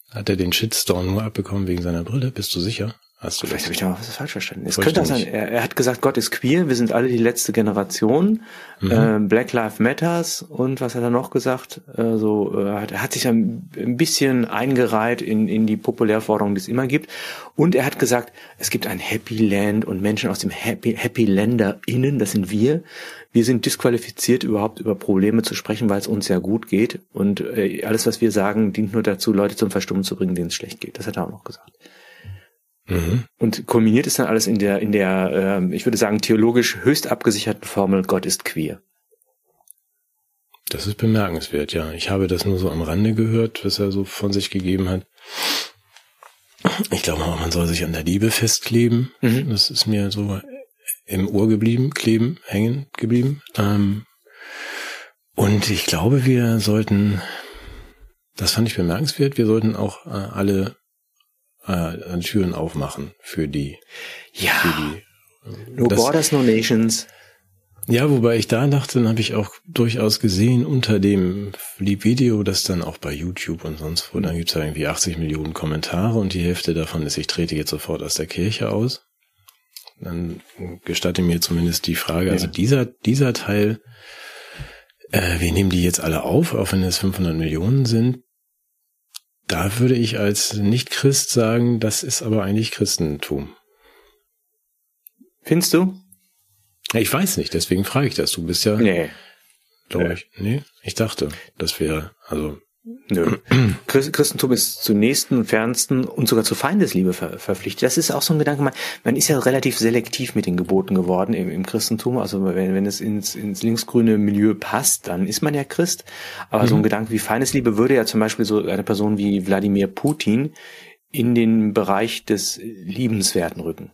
Hat er den Shitstorm nur abbekommen wegen seiner Brille? Bist du sicher? Hast du Vielleicht habe ich da was falsch verstanden. Es könnte sein, er, er, hat gesagt, Gott ist queer, wir sind alle die letzte Generation, mhm. äh, Black Lives Matters und was hat er noch gesagt? Äh, so, äh, er hat sich ein, ein bisschen eingereiht in, in die Populärforderung, die es immer gibt. Und er hat gesagt, es gibt ein Happy Land und Menschen aus dem Happy, Happy Länder innen, das sind wir. Wir sind disqualifiziert, überhaupt über Probleme zu sprechen, weil es uns ja gut geht. Und äh, alles, was wir sagen, dient nur dazu, Leute zum Verstummen zu bringen, denen es schlecht geht. Das hat er auch noch gesagt. Mhm. Und kulminiert ist dann alles in der, in der, äh, ich würde sagen, theologisch höchst abgesicherten Formel, Gott ist queer. Das ist bemerkenswert, ja. Ich habe das nur so am Rande gehört, was er so von sich gegeben hat. Ich glaube auch, man soll sich an der Liebe festkleben. Mhm. Das ist mir so im Ohr geblieben, kleben, hängen geblieben. Ähm, und ich glaube, wir sollten, das fand ich bemerkenswert, wir sollten auch äh, alle äh, Türen aufmachen für die. Ja. Für die, no das, Borders, no Nations. Ja, wobei ich da dachte, dann habe ich auch durchaus gesehen unter dem Video, das dann auch bei YouTube und sonst wo, dann gibt's ja irgendwie 80 Millionen Kommentare und die Hälfte davon ist, ich trete jetzt sofort aus der Kirche aus. dann gestatte mir zumindest die Frage, also dieser, dieser Teil, äh, wir nehmen die jetzt alle auf, auch wenn es 500 Millionen sind, da würde ich als Nicht-Christ sagen, das ist aber eigentlich Christentum. Findest du? Ich weiß nicht, deswegen frage ich das. Du bist ja, Nee. glaube ich, nee, ich dachte, das wäre, also, Nö. <clears throat> Christ- Christentum ist zu nächsten, fernsten und sogar zur Feindesliebe ver verpflichtet. Das ist auch so ein Gedanke, man, man ist ja relativ selektiv mit den Geboten geworden im, im Christentum. Also wenn, wenn es ins, ins linksgrüne Milieu passt, dann ist man ja Christ. Aber so ein Gedanke wie Feindesliebe würde ja zum Beispiel so eine Person wie Wladimir Putin in den Bereich des Liebenswerten rücken.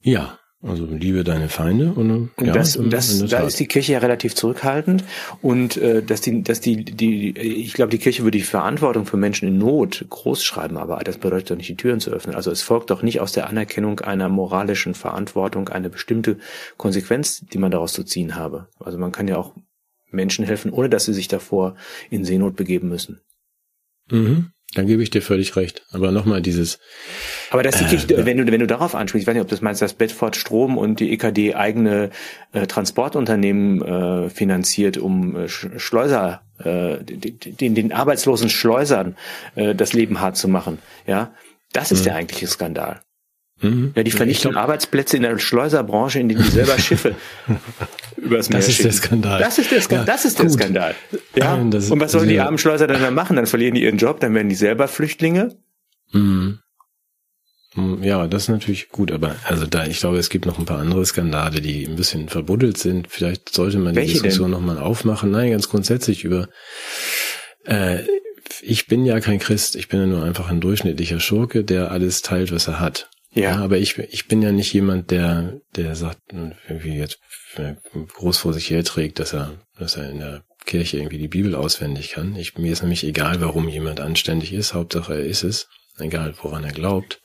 ja, also liebe deine Feinde und, Und ja, das, und das, der da ist die Kirche ja relativ zurückhaltend und äh, dass die, dass die, die, ich glaube, die Kirche würde die Verantwortung für Menschen in Not groß schreiben, aber das bedeutet doch nicht, die Türen zu öffnen. Also es folgt doch nicht aus der Anerkennung einer moralischen Verantwortung eine bestimmte Konsequenz, die man daraus zu ziehen habe. Also man kann ja auch Menschen helfen, ohne dass sie sich davor in Seenot begeben müssen. Mhm. Dann gebe ich dir völlig recht. Aber nochmal dieses, Aber dass die Äh, wenn du, wenn du darauf ansprichst, ich weiß nicht, ob das meinst, dass Bedford Strom und die EKD eigene äh, Transportunternehmen äh, finanziert, um äh, Sch- Schleuser, äh, den, den arbeitslosen Schleusern äh, das Leben hart zu machen. Ja, das ist der eigentliche Skandal. Mhm. Ja, die Ich vernichten glaub, Arbeitsplätze in der Schleuserbranche, in denen die selber Schiffe <laughs> übers Meer Das ist schicken. der Skandal. Das ist der, Ska Ja, das ist der gut. Skandal. Ja. Ähm, das- und was sollen die diese- armen Schleuser dann da machen? Dann verlieren die ihren Job, dann werden die selber Flüchtlinge. Mhm. Mhm, Ja, das ist natürlich gut, aber also da, ich glaube, es gibt noch ein paar andere Skandale, die ein bisschen verbuddelt sind. Vielleicht sollte man die Welche Diskussion nochmal aufmachen. Nein, ganz grundsätzlich über äh, ich bin ja kein Christ, ich bin ja nur einfach ein durchschnittlicher Schurke, der alles teilt, was er hat. Ja. aber ich, ich bin ja nicht jemand, der, der sagt, irgendwie jetzt äh, groß vor sich herträgt, dass er, dass er in der Kirche irgendwie die Bibel auswendig kann. Ich, mir ist nämlich egal, warum jemand anständig ist, Hauptsache er ist es, egal woran er glaubt.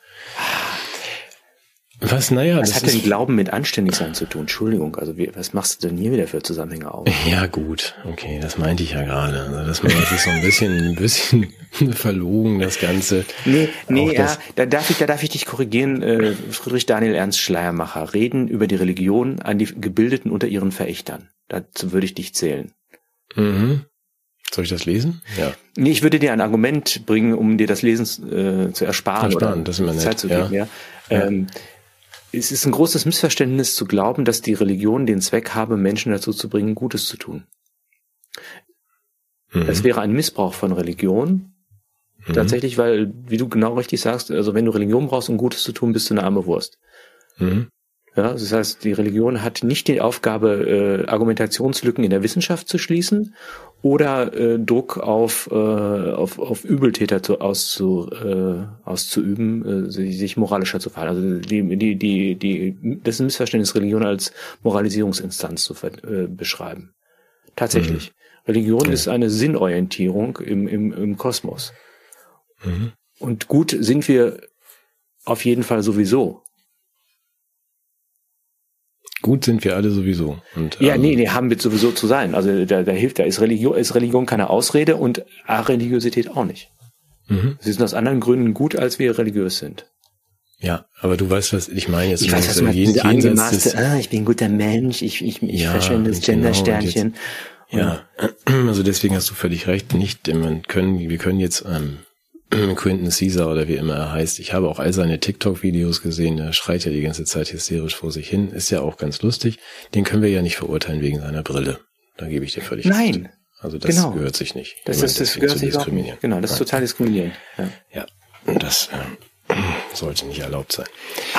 Was, naja, Was das hat denn Glauben mit Anständigsein zu tun? Entschuldigung, also wie, was machst du denn hier wieder für Zusammenhänge auf? Ja, gut, okay, das meinte ich ja gerade. Also das, das ist so ein bisschen, ein bisschen <laughs> verlogen, das Ganze. Nee, nee, Auch ja, da darf ich, da darf ich dich korrigieren, äh, Friedrich Daniel Ernst Schleiermacher. Reden über die Religion an die Gebildeten unter ihren Verächtern. Dazu würde ich dich zählen. Mhm. Soll ich das lesen? Ja. Nee, ich würde dir ein Argument bringen, um dir das Lesen äh, zu ersparen, Ersparen, oder das ist immer nett, Zeit zu ja. geben. Ja. Ähm, es ist ein großes Missverständnis zu glauben, dass die Religion den Zweck habe, Menschen dazu zu bringen, Gutes zu tun. Mhm. Es wäre ein Missbrauch von Religion, Mhm. Tatsächlich, weil, wie du genau richtig sagst, also wenn du Religion brauchst, um Gutes zu tun, bist du eine arme Wurst. Mhm. Ja, das heißt, die Religion hat nicht die Aufgabe, äh, Argumentationslücken in der Wissenschaft zu schließen oder äh, Druck auf, äh, auf, auf Übeltäter zu, auszu, äh, auszuüben, äh, sich, moralischer zu verhalten. Also die, die, die, die, das ist ein Missverständnis, Religion als Moralisierungsinstanz zu äh, beschreiben. Tatsächlich. Religion ist eine Sinnorientierung im, im, im Kosmos. Mhm. Und gut sind wir auf jeden Fall sowieso. Gut sind wir alle sowieso. Und, Ja, ähm, nee, nee, haben wir sowieso zu sein. Also da, da hilft da ist Religion, ist Religion keine Ausrede und Religiosität auch nicht. Mhm. Sie sind aus anderen Gründen gut, als wir religiös sind. Ja, aber du weißt, was ich meine jetzt. Ich weiß, was du meinst, diese angemaßte, ah, ich bin ein guter Mensch, ich, ich, ich Ja, verschwende das genau, Gendersternchen. Ja, <clears throat> also deswegen hast du völlig recht. Nicht, man können, wir können jetzt ähm, <clears throat> Quentin Caesar oder wie immer er heißt. Ich habe auch all seine TikTok-Videos gesehen. Er schreit ja die ganze Zeit hysterisch vor sich hin. Ist ja auch ganz lustig. Den können wir ja nicht verurteilen wegen seiner Brille. Da gebe ich dir völlig recht. Nein, Also das genau. gehört sich nicht. das ist, das gehört sich diskriminieren. nicht. Genau, das ist total diskriminierend. Ja. Ja, das ähm, <clears throat> sollte nicht erlaubt sein.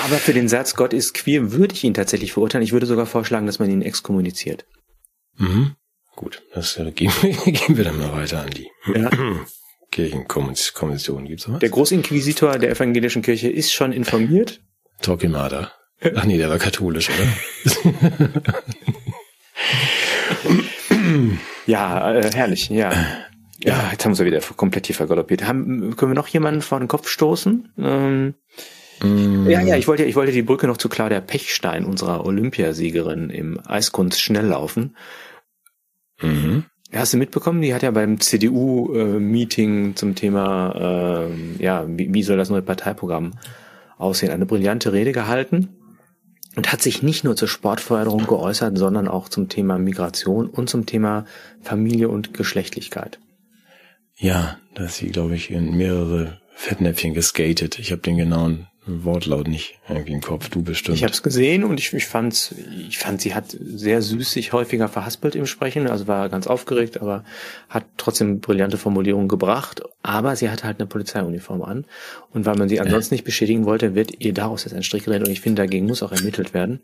Aber für den Satz, Gott ist queer, würde ich ihn tatsächlich verurteilen. Ich würde sogar vorschlagen, dass man ihn exkommuniziert. Mhm. Gut, das äh, gehen, wir, <laughs> gehen wir dann mal weiter an die Ja. <clears throat> Kirchenkommission. Gibt's noch was? Der Großinquisitor der evangelischen Kirche ist schon informiert. Torquemada. Ach nee, der war katholisch, oder? <laughs> Ja, äh, herrlich, ja. Ja, jetzt haben wir wieder komplett hier vergaloppiert. Haben, können wir noch jemanden vor den Kopf stoßen? Ähm, Mm, ja, ja, ich wollte, ich wollte die Brücke noch zu Claudia Pechstein, unserer Olympiasiegerin im Eiskunst-Schnelllaufen. Mhm. Hast du mitbekommen? Die hat ja beim CDU-Meeting zum Thema, ähm, ja, wie, wie soll das neue Parteiprogramm aussehen, eine brillante Rede gehalten. und hat sich nicht nur zur Sportförderung geäußert, sondern auch zum Thema Migration und zum Thema Familie und Geschlechtlichkeit. Ja, da ist sie, glaube ich, in mehrere Fettnäpfchen geskatet. Ich habe den genauen Wortlaut nicht irgendwie im Kopf, du bestimmt. Ich habe es gesehen und ich, ich fand's, ich fand, sie hat sehr süß sich häufiger verhaspelt im Sprechen, also war ganz aufgeregt, aber hat trotzdem brillante Formulierungen gebracht. Aber sie hatte halt eine Polizeiuniform an und weil man sie ansonsten nicht beschädigen wollte, wird ihr daraus jetzt ein Strich gerät und ich finde, dagegen muss auch ermittelt werden.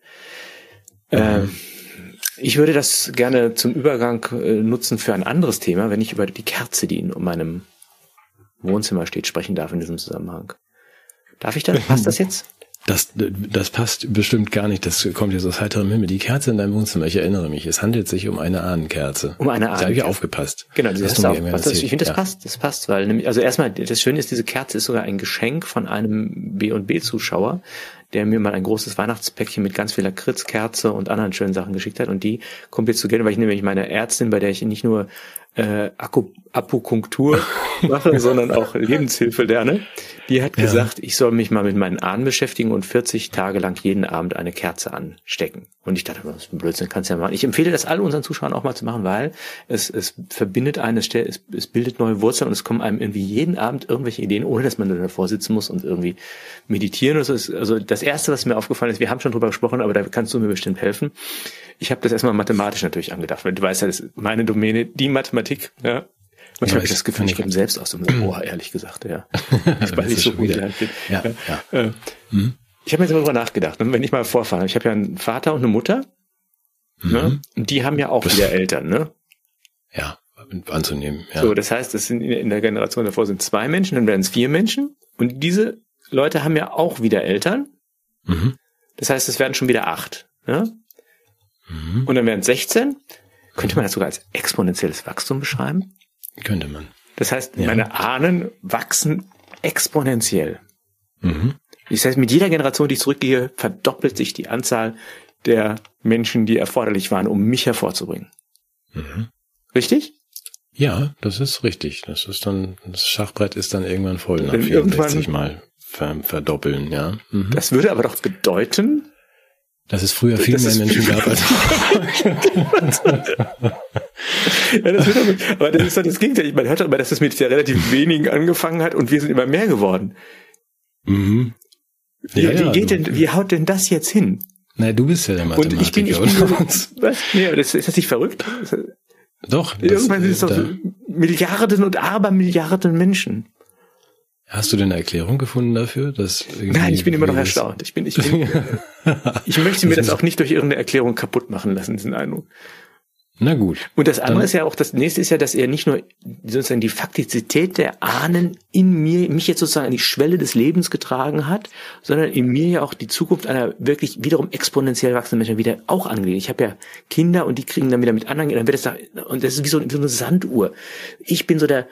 Mhm. Äh, ich würde das gerne zum Übergang äh, nutzen für ein anderes Thema, wenn ich über die Kerze, die in meinem Wohnzimmer steht, sprechen darf in diesem Zusammenhang. Darf ich das? Passt das jetzt? Das, das passt bestimmt gar nicht. Das kommt jetzt aus heiterem Himmel. Die Kerze in deinem Wohnzimmer, ich erinnere mich, es handelt sich um eine Ahnenkerze. Um eine Ahnenkerze. Da habe ich aufgepasst. Genau, das, hast du Ich finde, das ja. passt. Das passt, weil nämlich, also erstmal, das Schöne ist, diese Kerze ist sogar ein Geschenk von einem B&B-Zuschauer, der mir mal ein großes Weihnachtspäckchen mit ganz viel Lakritzkerze und anderen schönen Sachen geschickt hat. Und die kommt jetzt zu Geld, weil ich nämlich meine Ärztin, bei der ich nicht nur äh, Akupunktur <laughs> mache, sondern auch Lebenshilfe lerne. Die hat ja. gesagt, ich soll mich mal mit meinen Ahnen beschäftigen und 40 Tage lang jeden Abend eine Kerze anstecken. Und ich dachte, das ist ein Blödsinn, kannst du ja machen. Ich empfehle das all unseren Zuschauern auch mal zu machen, weil es, es verbindet eine Stelle, es, es bildet neue Wurzeln und es kommen einem irgendwie jeden Abend irgendwelche Ideen, ohne dass man dann davor sitzen muss und irgendwie meditieren oder so. Also das erste, was mir aufgefallen ist, wir haben schon drüber gesprochen, aber da kannst du mir bestimmt helfen. Ich habe das erstmal mathematisch natürlich angedacht, weil du weißt ja, das ist meine Domäne, die Mathematik, ja. Manchmal habe ich das Gefühl, ich komme selbst aus dem Labor, ehrlich gesagt, ja. <laughs> Ich weiß nicht so gut ja, ja, ja. Äh, mhm. Ich habe mir jetzt mal drüber nachgedacht, ne? wenn ich mal vorfahre, ich habe ja einen Vater und eine Mutter, mhm. ne? und die haben ja auch wieder Eltern, ne? Ja, anzunehmen. Ja. So, das heißt, es sind in der Generation davor sind zwei Menschen, dann werden es vier Menschen und diese Leute haben ja auch wieder Eltern. Mhm. Das heißt, es werden schon wieder acht. Ne? Mhm. Und dann wären es 16. Könnte man das sogar als exponentielles Wachstum beschreiben? Könnte man. Das heißt, ja. meine Ahnen wachsen exponentiell. Mhm. Das heißt, mit jeder Generation, die ich zurückgehe, verdoppelt sich die Anzahl der Menschen, die erforderlich waren, um mich hervorzubringen. Mhm. Richtig? Ja, das ist richtig. Das ist dann, das Schachbrett ist dann irgendwann voll nach 64 Mal verdoppeln, ja. Mhm. Das würde aber doch bedeuten, dass es früher viel das mehr Menschen gab als <laughs> ja, das wird aber, das ist doch das Gegenteil. Man hört doch immer, dass es mit ja relativ wenigen angefangen hat und wir sind immer mehr geworden. Mhm. Wie, ja, wie geht denn, wie haut denn das jetzt hin? Na, du bist ja der Mathematiker. Und ich bin, ich bin was? Nee, das, ist das nicht verrückt? Doch. Irgendwann sind es doch Milliarden und Abermilliarden Menschen. Hast du denn eine Erklärung gefunden dafür? Dass Nein, ich bin immer noch erstaunt. Ich bin, ich bin, <laughs> ich möchte mir das auch nicht durch irgendeine Erklärung kaputt machen lassen, diesen Eindruck. Na gut. Und das andere ist ja auch, das nächste ist ja, dass er nicht nur sozusagen die Faktizität der Ahnen in mir, mich jetzt sozusagen an die Schwelle des Lebens getragen hat, sondern in mir ja auch die Zukunft einer wirklich wiederum exponentiell wachsenden Menschen wieder auch angelegt. Ich habe ja Kinder und die kriegen dann wieder mit anderen, dann wird das da, und das ist wie so, so eine Sanduhr. Ich bin so der,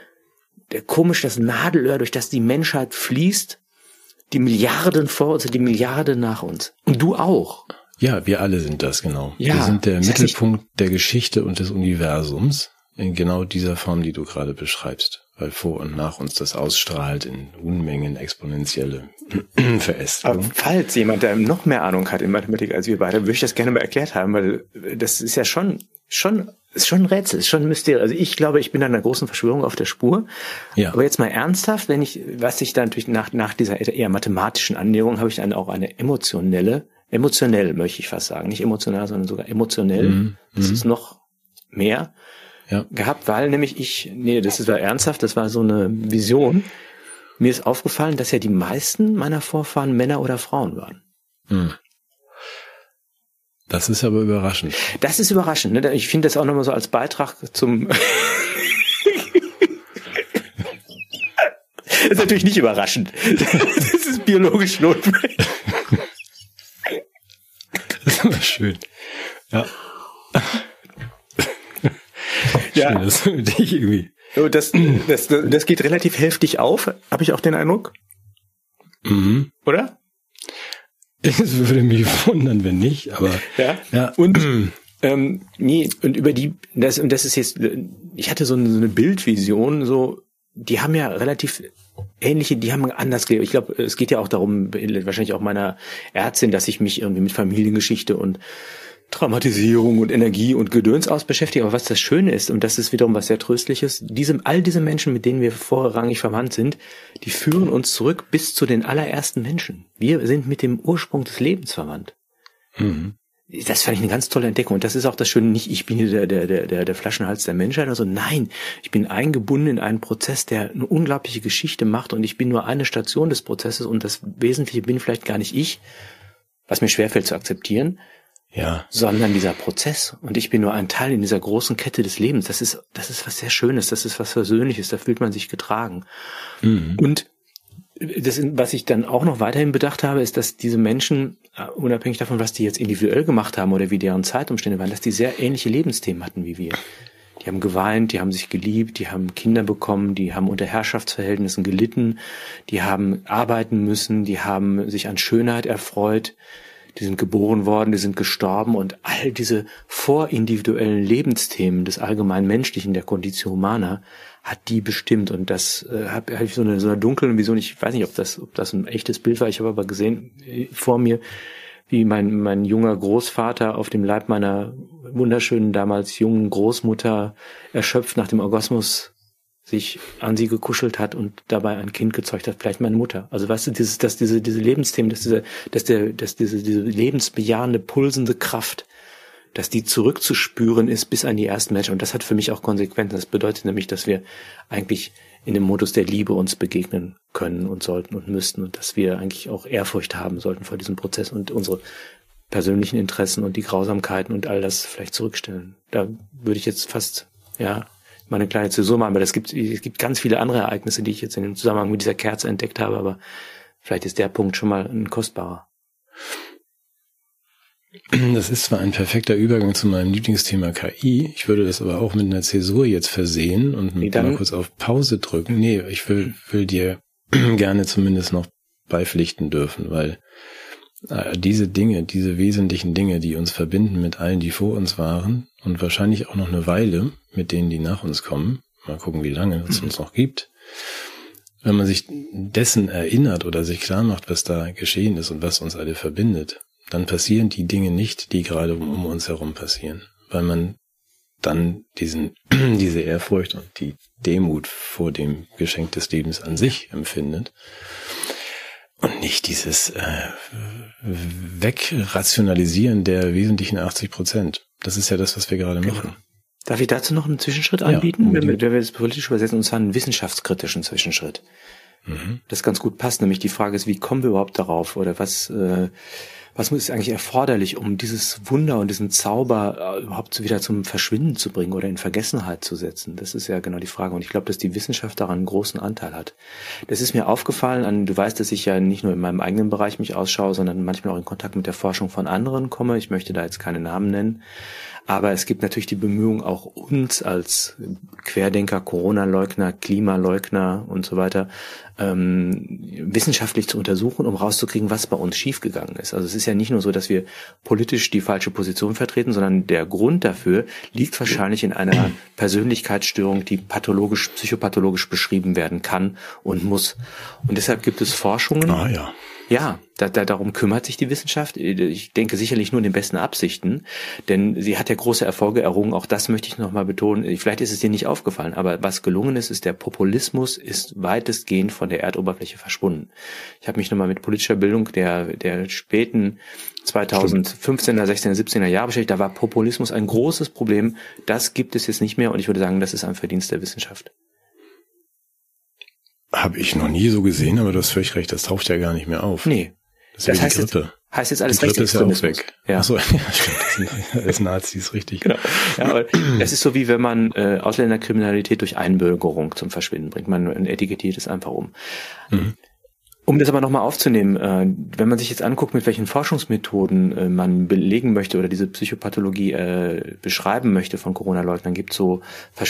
der komisch das Nadelöhr, durch das die Menschheit fließt, die Milliarden vor uns und die Milliarden nach uns. Und du auch. Ja, wir alle sind das, genau. Ja, wir sind der Mittelpunkt der Geschichte und des Universums in genau dieser Form, die du gerade beschreibst, weil vor und nach uns das ausstrahlt in Unmengen exponentielle <clears throat> Verästelung. Aber falls jemand da noch mehr Ahnung hat in Mathematik als wir beide, würde ich das gerne mal erklärt haben, weil das ist ja schon, schon ist schon ein Rätsel, ist schon ein Mysterium. Also ich glaube, ich bin an einer großen Verschwörung auf der Spur. Ja. Aber jetzt mal ernsthaft, wenn ich, was ich da natürlich nach, nach dieser eher mathematischen Annäherung habe ich dann auch eine emotionelle, emotionell möchte ich fast sagen, nicht emotional, sondern sogar emotionell. Mhm. Das ist mhm. noch mehr ja. gehabt, weil nämlich ich, nee, das war ernsthaft, das war so eine Vision. Mir ist aufgefallen, dass ja die meisten meiner Vorfahren Männer oder Frauen waren. Mhm. Das ist aber überraschend. Das ist überraschend. Ne? Ich finde das auch nochmal so als Beitrag zum. <laughs> das ist natürlich nicht überraschend. Das ist biologisch notwendig. Das ist aber schön. Ja. ja. Schön, das dich irgendwie. Das, das, das geht relativ heftig auf, habe ich auch den Eindruck. Mhm. Oder? Es würde mich wundern, wenn nicht, aber ja. ja. Und ähm, nee, und über die, das, und das ist jetzt, ich hatte so eine, so eine Bildvision, so, die haben ja relativ ähnliche, die haben anders gelebt. Ich glaube, es geht ja auch darum, wahrscheinlich auch meiner Ärztin, dass ich mich irgendwie mit Familiengeschichte und Traumatisierung und Energie und Gedöns aus beschäftige. Aber was das Schöne ist, und das ist wiederum was sehr Tröstliches, diese, all diese Menschen, mit denen wir vorrangig verwandt sind, die führen uns zurück bis zu den allerersten Menschen. Wir sind mit dem Ursprung des Lebens verwandt. Mhm. Das fand ich eine ganz tolle Entdeckung. Und das ist auch das Schöne, nicht ich bin hier der, der, der, der Flaschenhals der Menschheit, also nein, ich bin eingebunden in einen Prozess, der eine unglaubliche Geschichte macht und ich bin nur eine Station des Prozesses und das Wesentliche bin vielleicht gar nicht ich, was mir schwerfällt zu akzeptieren, ja. sondern dieser Prozess. Und ich bin nur ein Teil in dieser großen Kette des Lebens. Das ist, das ist was sehr Schönes, das ist was Versöhnliches, da fühlt man sich getragen. Mhm. Und das, was ich dann auch noch weiterhin bedacht habe, ist, dass diese Menschen, äh, unabhängig davon, was die jetzt individuell gemacht haben oder wie deren Zeitumstände waren, dass die sehr ähnliche Lebensthemen hatten wie wir. Die haben geweint, die haben sich geliebt, die haben Kinder bekommen, die haben unter Herrschaftsverhältnissen gelitten, die haben arbeiten müssen, die haben sich an Schönheit erfreut, die sind geboren worden, die sind gestorben und all diese vorindividuellen Lebensthemen des allgemeinen Menschlichen, der Conditio Humana, hat die bestimmt und das äh, habe hab ich so eine, so eine dunkle Vision. Ich weiß nicht, ob das, ob das ein echtes Bild war. Ich habe aber gesehen äh, vor mir, wie mein, mein junger Großvater auf dem Leib meiner wunderschönen damals jungen Großmutter erschöpft nach dem Orgasmus sich an sie gekuschelt hat und dabei ein Kind gezeugt hat, vielleicht meine Mutter. Also weißt du, dieses, dass diese, diese Lebensthemen, dass diese, dass der, dass diese, diese lebensbejahende, pulsende Kraft, dass die zurückzuspüren ist bis an die ersten Menschen. Und das hat für mich auch Konsequenzen. Das bedeutet nämlich, dass wir eigentlich in dem Modus der Liebe uns begegnen können und sollten und müssten und dass wir eigentlich auch Ehrfurcht haben sollten vor diesem Prozess und unsere persönlichen Interessen und die Grausamkeiten und all das vielleicht zurückstellen. Da würde ich jetzt fast, ja, meine kleine Zäsur machen, aber es gibt, es gibt ganz viele andere Ereignisse, die ich jetzt in dem Zusammenhang mit dieser Kerze entdeckt habe, aber vielleicht ist der Punkt schon mal ein kostbarer. Das ist zwar ein perfekter Übergang zu meinem Lieblingsthema KI, ich würde das aber auch mit einer Zäsur jetzt versehen und nee, mal kurz auf Pause drücken. Nee, ich will, will dir <clears throat> gerne zumindest noch beipflichten dürfen, weil äh, diese Dinge, diese wesentlichen Dinge, die uns verbinden mit allen, die vor uns waren und wahrscheinlich auch noch eine Weile mit denen, die nach uns kommen, mal gucken, wie lange es uns noch gibt, wenn man sich dessen erinnert oder sich klar macht, was da geschehen ist und was uns alle verbindet, dann passieren die Dinge nicht, die gerade um uns herum passieren, weil man dann diesen, <clears throat> diese Ehrfurcht und die Demut vor dem Geschenk des Lebens an sich empfindet und nicht dieses äh, Wegrationalisieren der wesentlichen 80 Prozent. Das ist ja das, was wir gerade genau. Darf ich dazu noch einen Zwischenschritt anbieten, ja, wenn, wir, wenn wir das politisch übersetzen, und zwar einen wissenschaftskritischen Zwischenschritt? Mhm. Das ganz gut passt, nämlich die Frage ist, wie kommen wir überhaupt darauf oder was äh, was ist eigentlich erforderlich, um dieses Wunder und diesen Zauber äh, überhaupt wieder zum Verschwinden zu bringen oder in Vergessenheit zu setzen? Das ist ja genau die Frage. Und ich glaube, dass die Wissenschaft daran einen großen Anteil hat. Das ist mir aufgefallen, an, du weißt, dass ich ja nicht nur in meinem eigenen Bereich mich ausschaue, sondern manchmal auch in Kontakt mit der Forschung von anderen komme. Ich möchte da jetzt keine Namen nennen. Aber es gibt natürlich die Bemühungen, auch uns als Querdenker, Corona-Leugner, Klimaleugner und so weiter ähm, wissenschaftlich zu untersuchen, um rauszukriegen, was bei uns schiefgegangen ist. Also es ist ja nicht nur so, dass wir politisch die falsche Position vertreten, sondern der Grund dafür liegt wahrscheinlich in einer Persönlichkeitsstörung, die pathologisch, psychopathologisch beschrieben werden kann und muss. Und deshalb gibt es Forschungen. Ah, ja ja, da, da, darum kümmert sich die Wissenschaft. Ich denke sicherlich nur in den besten Absichten, denn sie hat ja große Erfolge errungen. Auch das möchte ich nochmal betonen. Vielleicht ist es dir nicht aufgefallen, aber was gelungen ist, ist der Populismus ist weitestgehend von der Erdoberfläche verschwunden. Ich habe mich nochmal mit politischer Bildung der, der späten 2015er, 16er, 17er Jahre beschäftigt. Da war Populismus ein großes Problem. Das gibt es jetzt nicht mehr und ich würde sagen, das ist ein Verdienst der Wissenschaft. Habe ich noch nie so gesehen, aber du hast völlig recht, das taucht ja gar nicht mehr auf. Nee. Das, das heißt, Jetzt, heißt jetzt alles die Grippe ist ja auch weg. Ja. Achso, <laughs> ja, stimmt. Das alles Nazis, richtig. Genau. Ja, aber das ist so wie wenn man äh, Ausländerkriminalität durch Einbürgerung zum Verschwinden bringt. Man etikettiert es einfach um. Mhm. Um das aber nochmal aufzunehmen, äh, wenn man sich jetzt anguckt, mit welchen Forschungsmethoden äh, man belegen möchte oder diese Psychopathologie äh, beschreiben möchte von Corona-Leugnern, gibt so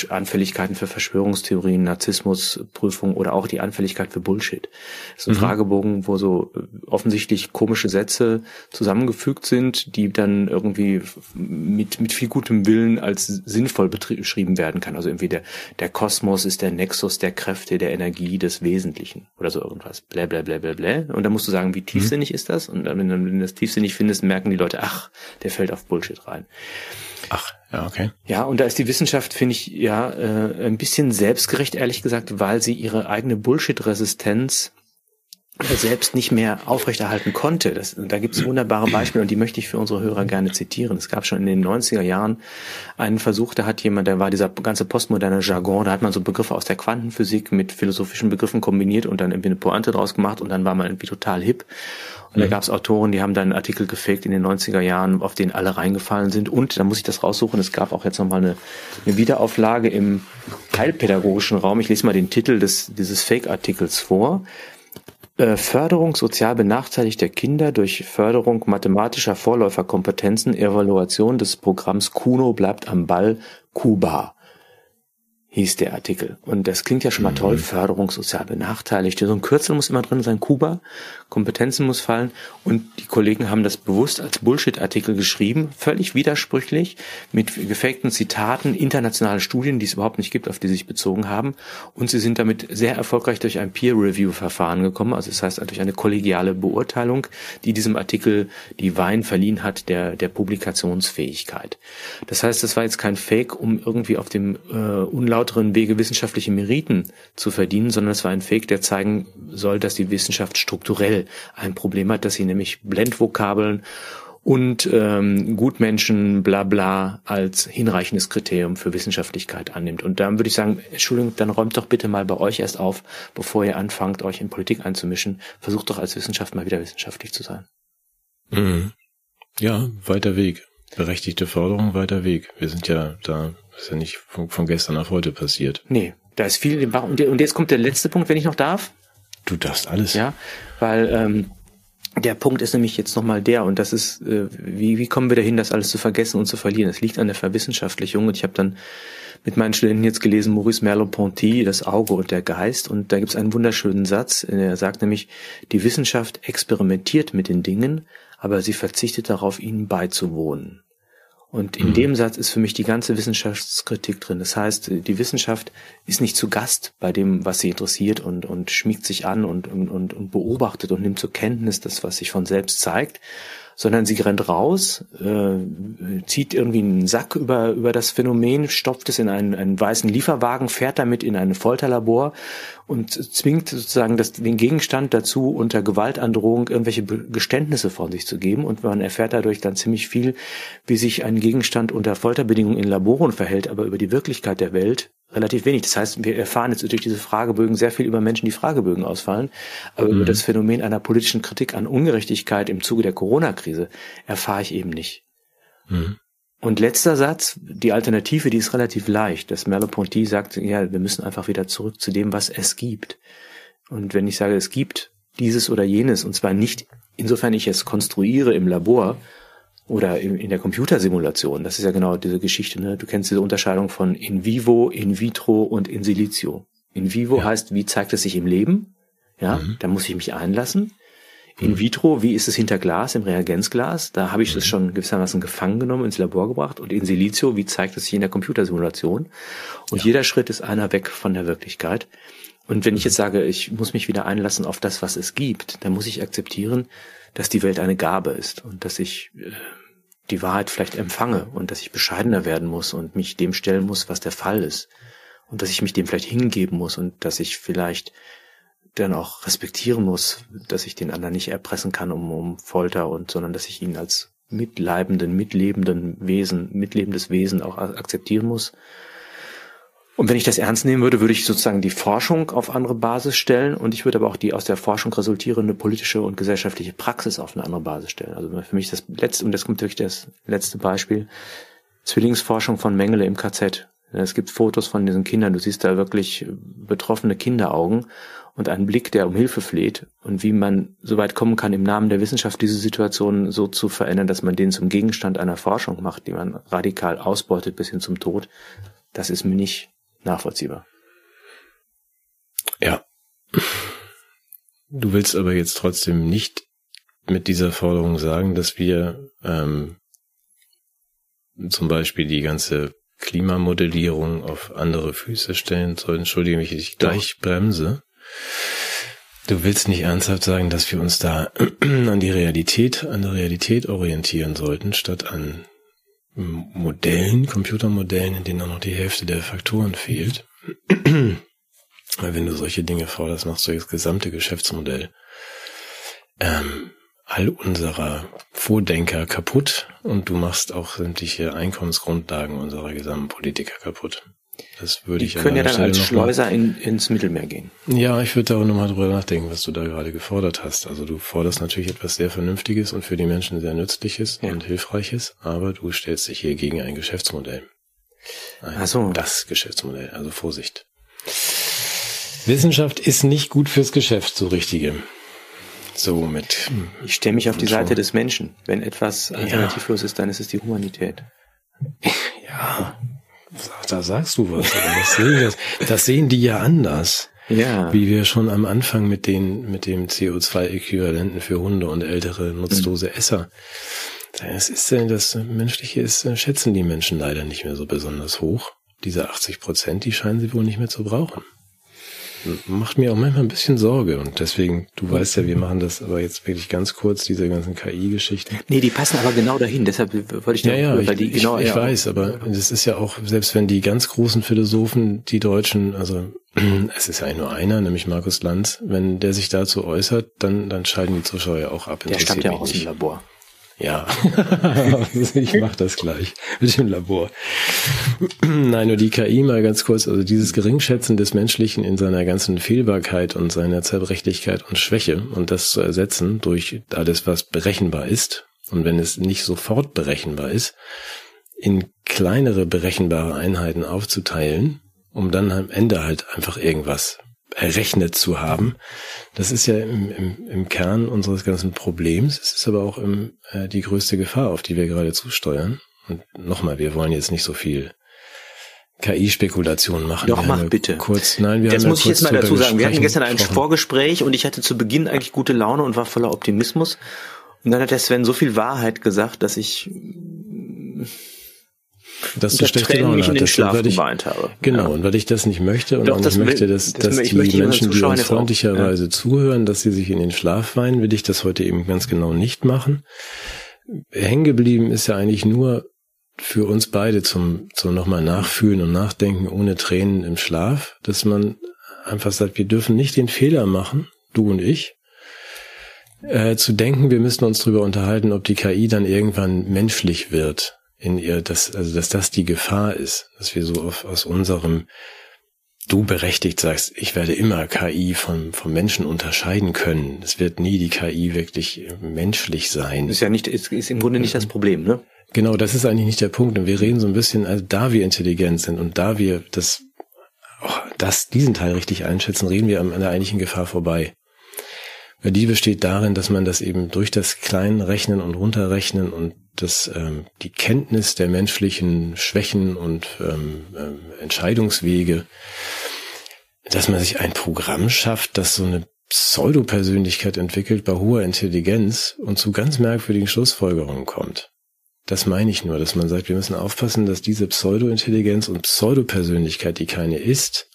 Anfälligkeiten für Verschwörungstheorien, Narzissmusprüfung oder auch die Anfälligkeit für Bullshit. Das ist ein mhm. Fragebogen, wo so offensichtlich komische Sätze zusammengefügt sind, die dann irgendwie mit, mit viel gutem Willen als sinnvoll beschrieben werden kann. Also irgendwie der, der Kosmos ist der Nexus der Kräfte, der Energie des Wesentlichen oder so irgendwas. Blablabla blablabla. Und dann musst du sagen, wie tiefsinnig mhm. ist das? Und wenn du das tiefsinnig findest, merken die Leute, ach, der fällt auf Bullshit rein. Ach, ja, okay. Ja, und da ist die Wissenschaft, finde ich, ja, äh, ein bisschen selbstgerecht, ehrlich gesagt, weil sie ihre eigene Bullshit-Resistenz selbst nicht mehr aufrechterhalten konnte. Das, da gibt es wunderbare Beispiele und die möchte ich für unsere Hörer gerne zitieren. Es gab schon in den 90er Jahren einen Versuch, da hat jemand, da war dieser ganze postmoderne Jargon, da hat man so Begriffe aus der Quantenphysik mit philosophischen Begriffen kombiniert und dann irgendwie eine Pointe draus gemacht und dann war man irgendwie total hip. Und mhm. da gab es Autoren, die haben dann einen Artikel gefaked in den 90er Jahren, auf den alle reingefallen sind. Und da muss ich das raussuchen, es gab auch jetzt nochmal eine, eine Wiederauflage im heilpädagogischen Raum. Ich lese mal den Titel des, dieses Fake-Artikels vor. Äh, Förderung sozial benachteiligter Kinder durch Förderung mathematischer Vorläuferkompetenzen, Evaluation des Programms Kuno bleibt am Ball, Kuba hieß der Artikel. Und das klingt ja schon mal toll, mhm. Förderung sozial Benachteiligte. So ein Kürzel muss immer drin sein, Kuba, Kompetenzen muss fallen. Und die Kollegen haben das bewusst als Bullshit-Artikel geschrieben, völlig widersprüchlich, mit gefakten Zitaten, internationale Studien, die es überhaupt nicht gibt, auf die sie sich bezogen haben. Und sie sind damit sehr erfolgreich durch ein Peer-Review-Verfahren gekommen, also das heißt durch eine kollegiale Beurteilung, die diesem Artikel die Wein verliehen hat der, der Publikationsfähigkeit. Das heißt, das war jetzt kein Fake, um irgendwie auf dem äh, lauteren Wege wissenschaftliche Meriten zu verdienen, sondern es war ein Fake, der zeigen soll, dass die Wissenschaft strukturell ein Problem hat, dass sie nämlich Blendvokabeln und ähm, Gutmenschen bla bla als hinreichendes Kriterium für Wissenschaftlichkeit annimmt. Und dann würde ich sagen, Entschuldigung, dann räumt doch bitte mal bei euch erst auf, bevor ihr anfangt, euch in Politik einzumischen. Versucht doch als Wissenschaft mal wieder wissenschaftlich zu sein. Mhm. Ja, weiter Weg. Berechtigte Forderung, weiter Weg. Wir sind ja da das ist ja nicht von, von gestern auf heute passiert. Nee, da ist viel im Bach. Und, und jetzt kommt der letzte Punkt, wenn ich noch darf. Du darfst alles. Ja, weil ähm, der Punkt ist nämlich jetzt nochmal der, und das ist, äh, wie, wie kommen wir dahin, das alles zu vergessen und zu verlieren? Es liegt an der Verwissenschaftlichung und ich habe dann mit meinen Studenten jetzt gelesen, Maurice Merleau-Ponty, Das Auge und der Geist, und da gibt es einen wunderschönen Satz, er sagt nämlich, die Wissenschaft experimentiert mit den Dingen, aber sie verzichtet darauf, ihnen beizuwohnen. Und in mhm. dem Satz ist für mich die ganze Wissenschaftskritik drin. Das heißt, die Wissenschaft ist nicht zu Gast bei dem, was sie interessiert und, und schmiegt sich an und, und, und beobachtet und nimmt zur Kenntnis das, was sich von selbst zeigt, sondern sie rennt raus, äh, zieht irgendwie einen Sack über, über das Phänomen, stopft es in einen, einen weißen Lieferwagen, fährt damit in ein Folterlabor und zwingt sozusagen das, den Gegenstand dazu, unter Gewaltandrohung irgendwelche Geständnisse von sich zu geben. Und man erfährt dadurch dann ziemlich viel, wie sich ein Gegenstand unter Folterbedingungen in Laboren verhält, aber über die Wirklichkeit der Welt relativ wenig. Das heißt, wir erfahren jetzt durch diese Fragebögen sehr viel über Menschen, die Fragebögen ausfallen, aber mhm. über das Phänomen einer politischen Kritik an Ungerechtigkeit im Zuge der Corona-Krise erfahre ich eben nicht. Mhm. Und letzter Satz, die Alternative, die ist relativ leicht. Das Merleau-Ponty sagt, ja, wir müssen einfach wieder zurück zu dem, was es gibt. Und wenn ich sage, es gibt dieses oder jenes, und zwar nicht, insofern ich es konstruiere im Labor, oder in, der Computersimulation, das ist ja genau diese Geschichte, ne? Du kennst diese Unterscheidung von in vivo, in vitro und in silicio. In vivo ja. heißt, wie zeigt es sich im Leben? Ja, mhm. da muss ich mich einlassen. In mhm. vitro, wie ist es hinter Glas, im Reagenzglas? Da habe ich mhm. das schon gewissermaßen gefangen genommen, ins Labor gebracht. Und in Silicio, wie zeigt es sich in der Computersimulation? Und ja. jeder Schritt ist einer weg von der Wirklichkeit. Und wenn ich jetzt sage, ich muss mich wieder einlassen auf das, was es gibt, dann muss ich akzeptieren, dass die Welt eine Gabe ist und dass ich äh, die Wahrheit vielleicht empfange und dass ich bescheidener werden muss und mich dem stellen muss, was der Fall ist. Und dass ich mich dem vielleicht hingeben muss und dass ich vielleicht dann auch respektieren muss, dass ich den anderen nicht erpressen kann um, um Folter und, sondern dass ich ihn als mitleibenden, mitlebenden Wesen, mitlebendes Wesen auch akzeptieren muss und wenn ich das ernst nehmen würde, würde ich sozusagen die Forschung auf andere Basis stellen und ich würde aber auch die aus der Forschung resultierende politische und gesellschaftliche Praxis auf eine andere Basis stellen. Also für mich das letzte, und das kommt wirklich das letzte Beispiel, Zwillingsforschung von Mengele im KZ. Es gibt Fotos von diesen Kindern, du siehst da wirklich betroffene Kinderaugen und einen Blick, der um Hilfe fleht und wie man so weit kommen kann, im Namen der Wissenschaft diese Situation so zu verändern, dass man den zum Gegenstand einer Forschung macht, die man radikal ausbeutet bis hin zum Tod, das ist mir nicht nachvollziehbar. Ja. Du willst aber jetzt trotzdem nicht mit dieser Forderung sagen, dass wir ähm, zum Beispiel die ganze Klimamodellierung auf andere Füße stellen sollten. Entschuldige mich, ich gleich Doch. bremse. Du willst nicht ernsthaft sagen, dass wir uns da <clears throat> an die Realität, an der Realität orientieren sollten, statt an Modellen, Computermodellen, in denen auch noch die Hälfte der Faktoren fehlt. <clears throat> Weil wenn du solche Dinge forderst, machst du das gesamte Geschäftsmodell ähm, all unserer Vordenker kaputt und du machst auch sämtliche Einkommensgrundlagen unserer gesamten Politiker kaputt. Das würde ich Die können ja dann als Schleuser in, ins Mittelmeer gehen. Ja, ich würde da auch nochmal drüber nachdenken, was du da gerade gefordert hast. Also du forderst natürlich etwas sehr Vernünftiges und für die Menschen sehr Nützliches ja. und Hilfreiches, aber du stellst dich hier gegen ein Geschäftsmodell. Ein, Ach so. Das Geschäftsmodell, also Vorsicht. Wissenschaft ist nicht gut fürs Geschäft, so richtige. So mit. Ich stelle mich auf die Seite des Menschen. Wenn etwas alternativlos ja. ist, dann ist es die Humanität. Ja, da sagst du was. Das sehen, das, das sehen die ja anders. Ja. Wie wir schon am Anfang mit den, mit dem CO2-Äquivalenten für Hunde und ältere nutzlose Esser. Das ist, das Menschliche ist, schätzen die Menschen leider nicht mehr so besonders hoch. Diese 80 Prozent, die scheinen sie wohl nicht mehr zu brauchen macht mir auch manchmal ein bisschen Sorge und deswegen, du weißt ja, wir machen das aber jetzt wirklich ganz kurz, diese ganzen KI-Geschichten. Nee, die passen aber genau dahin, deshalb wollte ich da Ja, ja, ich, die genau, ich, ich ja, weiß, aber es ist ja auch, selbst wenn die ganz großen Philosophen, die Deutschen, also <clears throat> es ist ja eigentlich nur einer, nämlich Markus Lanz, wenn der sich dazu äußert, dann, dann schalten die Zuschauer ja auch ab. Der stammt ja auch aus dem Labor. Ja, <laughs> ich mach das gleich mit dem Labor. Nein, nur die KI mal ganz kurz, also dieses Geringschätzen des Menschlichen in seiner ganzen Fehlbarkeit und seiner Zerbrechlichkeit und Schwäche und das zu ersetzen durch alles, was berechenbar ist und wenn es nicht sofort berechenbar ist, in kleinere berechenbare Einheiten aufzuteilen, um dann am Ende halt einfach irgendwas errechnet zu haben. Das ist ja im, im, im Kern unseres ganzen Problems. Es ist aber auch im, äh, die größte Gefahr, auf die wir gerade zusteuern. Und nochmal, wir wollen jetzt nicht so viel KI-Spekulation machen. Doch, mach bitte. Kurz, nein, wir das haben muss ja ich jetzt mal dazu sagen. Wir hatten gestern ein Vorgespräch und ich hatte zu Beginn eigentlich gute Laune und war voller Optimismus. Und dann hat der Sven so viel Wahrheit gesagt, dass ich dass du schlechte Laune mich in den Schlaf ich, geweint habe. Genau, ja. und weil ich das nicht möchte und Doch, ich möchte, dass, das, dass die Menschen, die uns freundlicherweise ja. zuhören, dass sie sich in den Schlaf weinen, will ich das heute eben ganz genau nicht machen. Hängen geblieben ist ja eigentlich nur für uns beide zum, zum nochmal nachfühlen und nachdenken ohne Tränen im Schlaf, dass man einfach sagt, wir dürfen nicht den Fehler machen, du und ich, äh, zu denken, wir müssen uns darüber unterhalten, ob die KI dann irgendwann menschlich wird in ihr, dass, also dass das die Gefahr ist, dass wir so auf, aus unserem du berechtigt sagst, ich werde immer KI vom, vom Menschen unterscheiden können. Es wird nie die KI wirklich menschlich sein. Ist ja nicht, ist, ist im Grunde nicht das Problem, ne? Genau, das ist eigentlich nicht der Punkt. Und wir reden so ein bisschen, also da wir intelligent sind und da wir das, oh, das, diesen Teil richtig einschätzen, reden wir an der eigentlichen Gefahr vorbei. Die besteht darin, dass man das eben durch das Kleinrechnen und Runterrechnen und das, ähm, die Kenntnis der menschlichen Schwächen und ähm, äh, Entscheidungswege, dass man sich ein Programm schafft, das so eine Pseudopersönlichkeit entwickelt bei hoher Intelligenz und zu ganz merkwürdigen Schlussfolgerungen kommt. Das meine ich nur, dass man sagt, wir müssen aufpassen, dass diese Pseudo-Intelligenz und Pseudopersönlichkeit, die keine ist,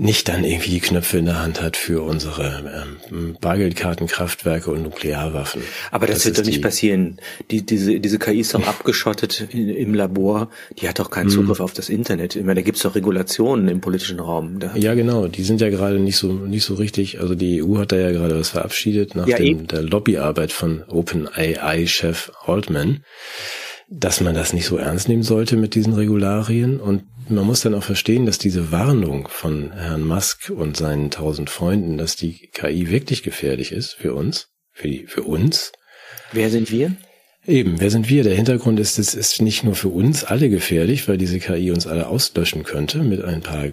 nicht dann irgendwie die Knöpfe in der Hand hat für unsere ähm, Bargeldkartenkraftwerke und Nuklearwaffen. Aber das, das wird doch nicht passieren. Die, diese, diese KI ist doch abgeschottet in, im Labor. Die hat doch keinen mhm. Zugriff auf das Internet. Ich meine, da gibt's doch Regulationen im politischen Raum. Da ja, genau. Die sind ja gerade nicht so nicht so richtig. Also die EU hat da ja gerade was verabschiedet nach ja, dem, der Lobbyarbeit von OpenAI-Chef Altman dass man das nicht so ernst nehmen sollte mit diesen Regularien. Und man muss dann auch verstehen, dass diese Warnung von Herrn Musk und seinen tausend Freunden, dass die KI wirklich gefährlich ist für uns, für, die, für uns. Wer sind wir? Eben, wer sind wir? Der Hintergrund ist, es ist nicht nur für uns alle gefährlich, weil diese KI uns alle auslöschen könnte mit ein paar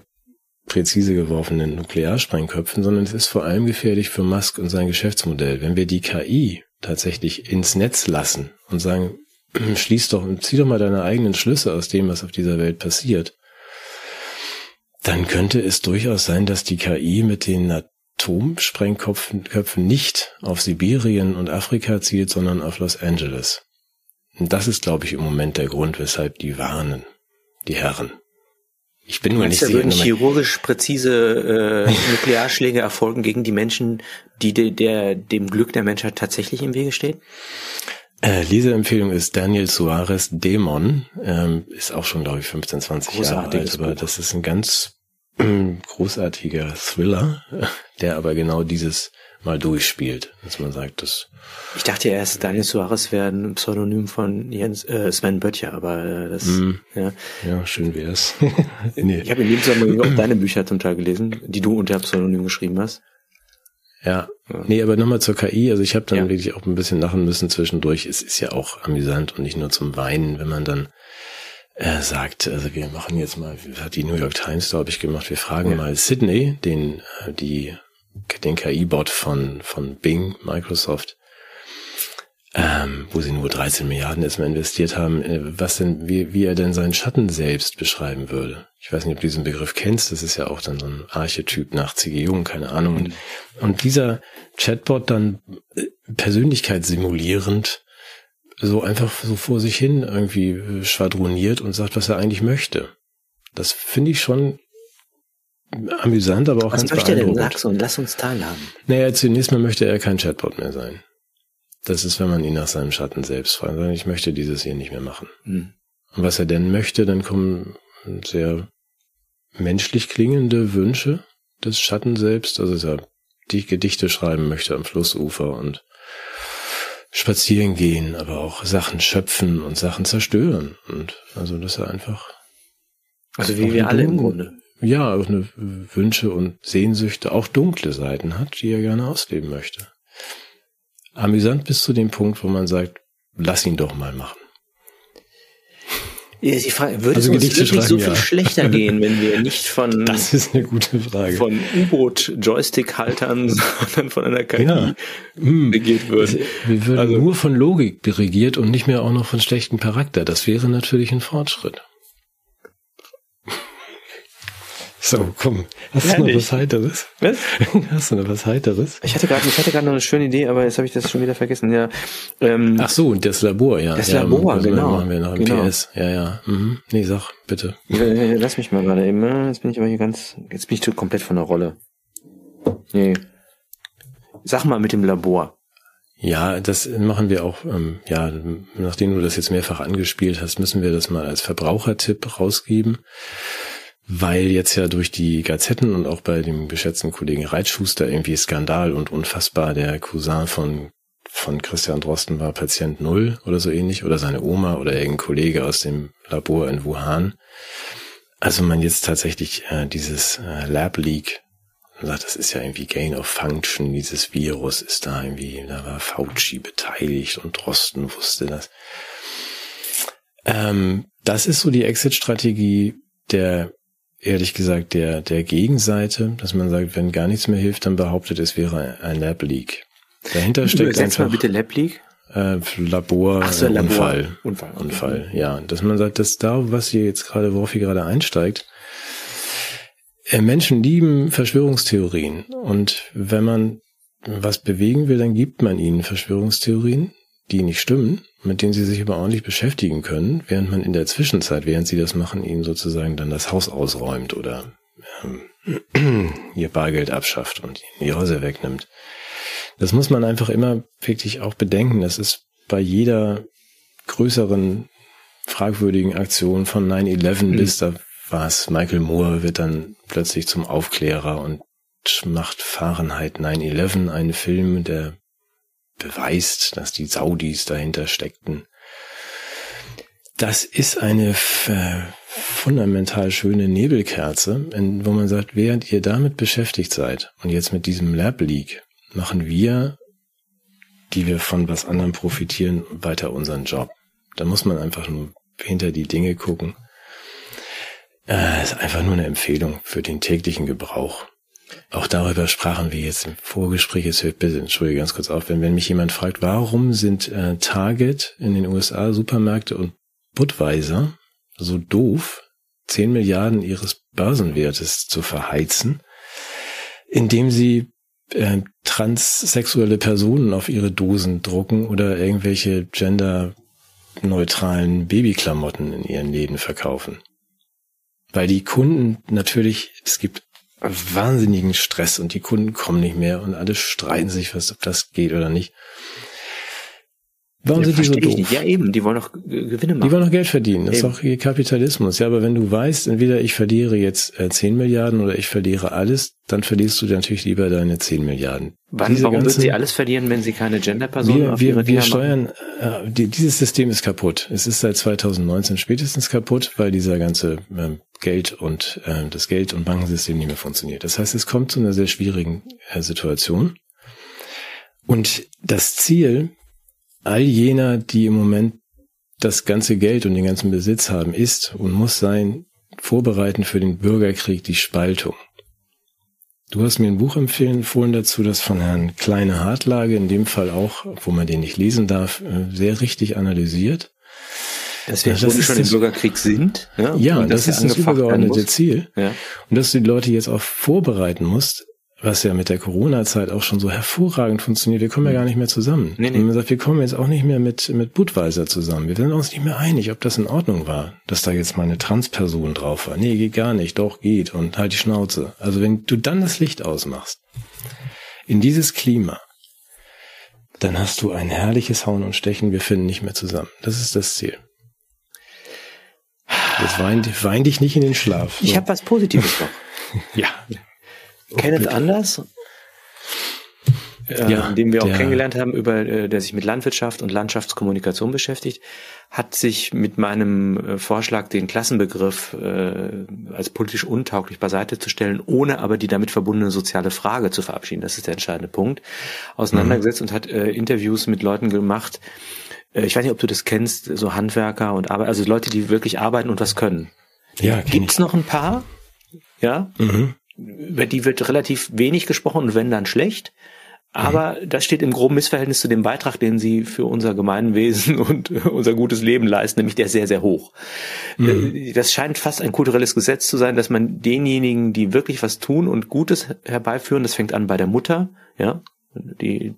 präzise geworfenen Nuklearsprengköpfen, sondern es ist vor allem gefährlich für Musk und sein Geschäftsmodell. Wenn wir die KI tatsächlich ins Netz lassen und sagen, <clears throat> schließ doch, zieh doch mal deine eigenen Schlüsse aus dem, was auf dieser Welt passiert, dann könnte es durchaus sein, dass die KI mit den Atomsprengköpfen nicht auf Sibirien und Afrika zielt, sondern auf Los Angeles. Und das ist, glaube ich, im Moment der Grund, weshalb die warnen, die Herren. Ich bin nur nicht sicher. Würden chirurgisch präzise äh, <laughs> Nuklearschläge erfolgen gegen die Menschen, die de, der dem Glück der Menschheit tatsächlich im Wege stehen? Äh, Leseempfehlung ist Daniel Suarez Dämon. Ähm, ist auch schon, glaube ich, 15, 20 Jahre alt, aber Buch. das ist ein ganz äh, <clears throat> großartiger Thriller, <laughs> der aber genau dieses mal durchspielt, dass man sagt, das. Ich dachte erst, Daniel Suarez wäre ein Pseudonym von Jens, äh, Sven Böttcher, aber äh, das. Mm, ja. ja, schön wär's. <laughs> nee. Ich habe in dem Zusammenhang auch deine Bücher zum Teil gelesen, die du unter Pseudonym geschrieben hast. Ja. Nee, aber nochmal zur KI. Also ich habe dann ja. wirklich auch ein bisschen lachen müssen zwischendurch. Es ist ja auch amüsant und nicht nur zum Weinen, wenn man dann äh, sagt, also wir machen jetzt mal, hat die New York Times, glaube ich, gemacht, wir fragen ja. mal Sydney, den, äh, die den KI-Bot von, von Bing, Microsoft, ähm, wo sie nur 13 Milliarden erstmal investiert haben, äh, was denn, wie, wie er denn seinen Schatten selbst beschreiben würde. Ich weiß nicht, ob du diesen Begriff kennst, das ist ja auch dann so ein Archetyp nach C.G. Jung, keine Ahnung. Und, und dieser Chatbot dann äh, Persönlichkeit simulierend so einfach so vor sich hin irgendwie äh, schwadroniert und sagt, was er eigentlich möchte. Das finde ich schon amüsant, aber auch Was ganz möchte er denn? Sag's und lass uns teilhaben. Naja, zunächst mal möchte er kein Chatbot mehr sein. Das ist, wenn man ihn nach seinem Schatten selbst fragt. Ich möchte dieses hier nicht mehr machen. Hm. Und was er denn möchte, dann kommen sehr menschlich klingende Wünsche des Schatten selbst. Also, dass er die Gedichte schreiben möchte am Flussufer und spazieren gehen, aber auch Sachen schöpfen und Sachen zerstören. Und also, dass er einfach. Also, wie wir alle im Grunde ja, auch eine Wünsche und Sehnsüchte, auch dunkle Seiten hat, die er gerne ausleben möchte. Amüsant bis zu dem Punkt, wo man sagt, lass ihn doch mal machen. Ja, die Frage, würde also es uns wirklich so viel ja. schlechter <laughs> gehen, wenn wir nicht von das ist eine gute Frage von U-Boot-Joystick-Haltern, <laughs> sondern von einer KI ja. Hm. regiert würden? Wir würden also, nur von Logik regiert und nicht mehr auch noch von schlechtem Charakter. Das wäre natürlich ein Fortschritt. So, komm. Hast ja, du noch was Heiteres? Was? <laughs> Hast du noch was Heiteres? Ich hatte gerade, ich hatte gerade noch eine schöne Idee, aber jetzt habe ich das schon wieder vergessen. Ja. Ähm, Ach so, das Labor, ja. Das ja, Labor, genau. Machen wir noch im genau. PS. Ja, ja. Mhm. Nee, sag, bitte. Lass mich mal gerade eben. Ne? Jetzt bin ich aber hier ganz, jetzt bin ich komplett von der Rolle. Nee. Sag mal mit dem Labor. Ja, das machen wir auch, ähm, ja, nachdem du das jetzt mehrfach angespielt hast, müssen wir das mal als Verbrauchertipp rausgeben weil jetzt ja durch die Gazetten und auch bei dem geschätzten Kollegen Reitschuster irgendwie Skandal und unfassbar der Cousin von von Christian Drosten war Patient Null oder so ähnlich oder seine Oma oder irgendein Kollege aus dem Labor in Wuhan. Also man jetzt tatsächlich äh, dieses äh, Lab Leak sagt, das ist ja irgendwie Gain of Function, dieses Virus ist da irgendwie, da war Fauci beteiligt und Drosten wusste das. Ähm, das ist so die Exit-Strategie der ehrlich gesagt der, der Gegenseite, dass man sagt, wenn gar nichts mehr hilft, dann behauptet, es wäre ein Lab Leak. Dahinter steckt Übersetzt einfach. Mal bitte Lab Leak? Äh, Labor, Ach so, Labor. Unfall. Unfall. Okay. Unfall, ja. Dass man sagt, dass da, was hier jetzt gerade, worauf hier gerade einsteigt, äh, Menschen lieben Verschwörungstheorien. Und wenn man was bewegen will, dann gibt man ihnen Verschwörungstheorien, die nicht stimmen mit denen sie sich aber ordentlich beschäftigen können, während man in der Zwischenzeit, während sie das machen, ihnen sozusagen dann das Haus ausräumt oder ähm, <clears throat> ihr Bargeld abschafft und die Häuser wegnimmt. Das muss man einfach immer wirklich auch bedenken. Das ist bei jeder größeren fragwürdigen Aktion von 9-11 mhm. bis da war es, Michael Moore wird dann plötzlich zum Aufklärer und macht Fahrenheit 9-11, einen Film, der beweist, dass die Saudis dahinter steckten. Das ist eine fundamental schöne Nebelkerze, wo man sagt, während ihr damit beschäftigt seid und jetzt mit diesem Lab Leak, machen wir, die wir von was anderem profitieren, weiter unseren Job. Da muss man einfach nur hinter die Dinge gucken. Äh, ist einfach nur eine Empfehlung für den täglichen Gebrauch. Auch darüber sprachen wir jetzt im Vorgespräch. Jetzt hört bitte, entschuldige ganz kurz auf, wenn, wenn mich jemand fragt, warum sind äh, Target in den USA Supermärkte und Budweiser so doof, 10 Milliarden ihres Börsenwertes zu verheizen, indem sie äh, transsexuelle Personen auf ihre Dosen drucken oder irgendwelche genderneutralen Babyklamotten in ihren Läden verkaufen. Weil die Kunden natürlich, es gibt wahnsinnigen Stress und die Kunden kommen nicht mehr und alle streiten sich, was, ob das geht oder nicht. Warum ja, sind die so doof? Nicht. Ja, eben, die wollen doch Gewinne machen. Die wollen doch Geld verdienen. Das eben. ist auch Kapitalismus. Ja, aber wenn du weißt, entweder ich verliere jetzt äh, 10 Milliarden oder ich verliere alles, dann verlierst du natürlich lieber deine 10 Milliarden. Wann, Diese warum ganzen, würden sie alles verlieren, wenn sie keine Gender-Person Wir, wir, wir steuern, äh, die, dieses System ist kaputt. Es ist seit 2019 spätestens kaputt, weil dieser ganze äh, Geld und äh, das Geld- und Bankensystem nicht mehr funktioniert. Das heißt, es kommt zu einer sehr schwierigen äh, Situation. Und das Ziel all jener, die im Moment das ganze Geld und den ganzen Besitz haben, ist und muss sein, vorbereiten für den Bürgerkrieg die Spaltung. Du hast mir ein Buch empfehlen, empfohlen dazu, das von Herrn Kleine Hartlage, in dem Fall auch, wo man den nicht lesen darf, äh, sehr richtig analysiert. Dass wir ja, das schon im Bürgerkrieg sind. Ja, ja das, das ist das übergeordnete Ziel. Ja. Und dass du die Leute jetzt auch vorbereiten musst, was ja mit der Corona-Zeit auch schon so hervorragend funktioniert. Wir kommen ja gar nicht mehr zusammen. Nee, nee. Und man sagt, wir kommen jetzt auch nicht mehr mit, mit Budweiser zusammen. Wir sind uns nicht mehr einig, ob das in Ordnung war, dass da jetzt mal eine Transperson drauf war. Nee, geht gar nicht. Doch, geht. Und halt die Schnauze. Also wenn du dann das Licht ausmachst, in dieses Klima, dann hast du ein herrliches Hauen und Stechen. Wir finden nicht mehr zusammen. Das ist das Ziel. Jetzt wein, wein dich nicht in den Schlaf. So. Ich habe was Positives noch. <laughs> ja. Kenneth Anders, äh, ja, den wir auch kennengelernt haben, über äh, der sich mit Landwirtschaft und Landschaftskommunikation beschäftigt, hat sich mit meinem äh, Vorschlag, den Klassenbegriff äh, als politisch untauglich beiseite zu stellen, ohne aber die damit verbundene soziale Frage zu verabschieden, das ist der entscheidende Punkt, auseinandergesetzt mhm. und hat äh, Interviews mit Leuten gemacht. Äh, ich weiß nicht, ob du das kennst, so Handwerker und Arbeit, also Leute, die wirklich arbeiten und was können. Ja, gibt's noch ein paar? Ja. Mhm über die wird relativ wenig gesprochen und wenn dann schlecht. Aber mhm. das steht im groben Missverhältnis zu dem Beitrag, den sie für unser Gemeinwesen <laughs> und unser gutes Leben leisten, nämlich der sehr, sehr hoch. Mhm. Äh, das scheint fast ein kulturelles Gesetz zu sein, dass man denjenigen, die wirklich was tun und Gutes herbeiführen, das fängt an bei der Mutter, ja, die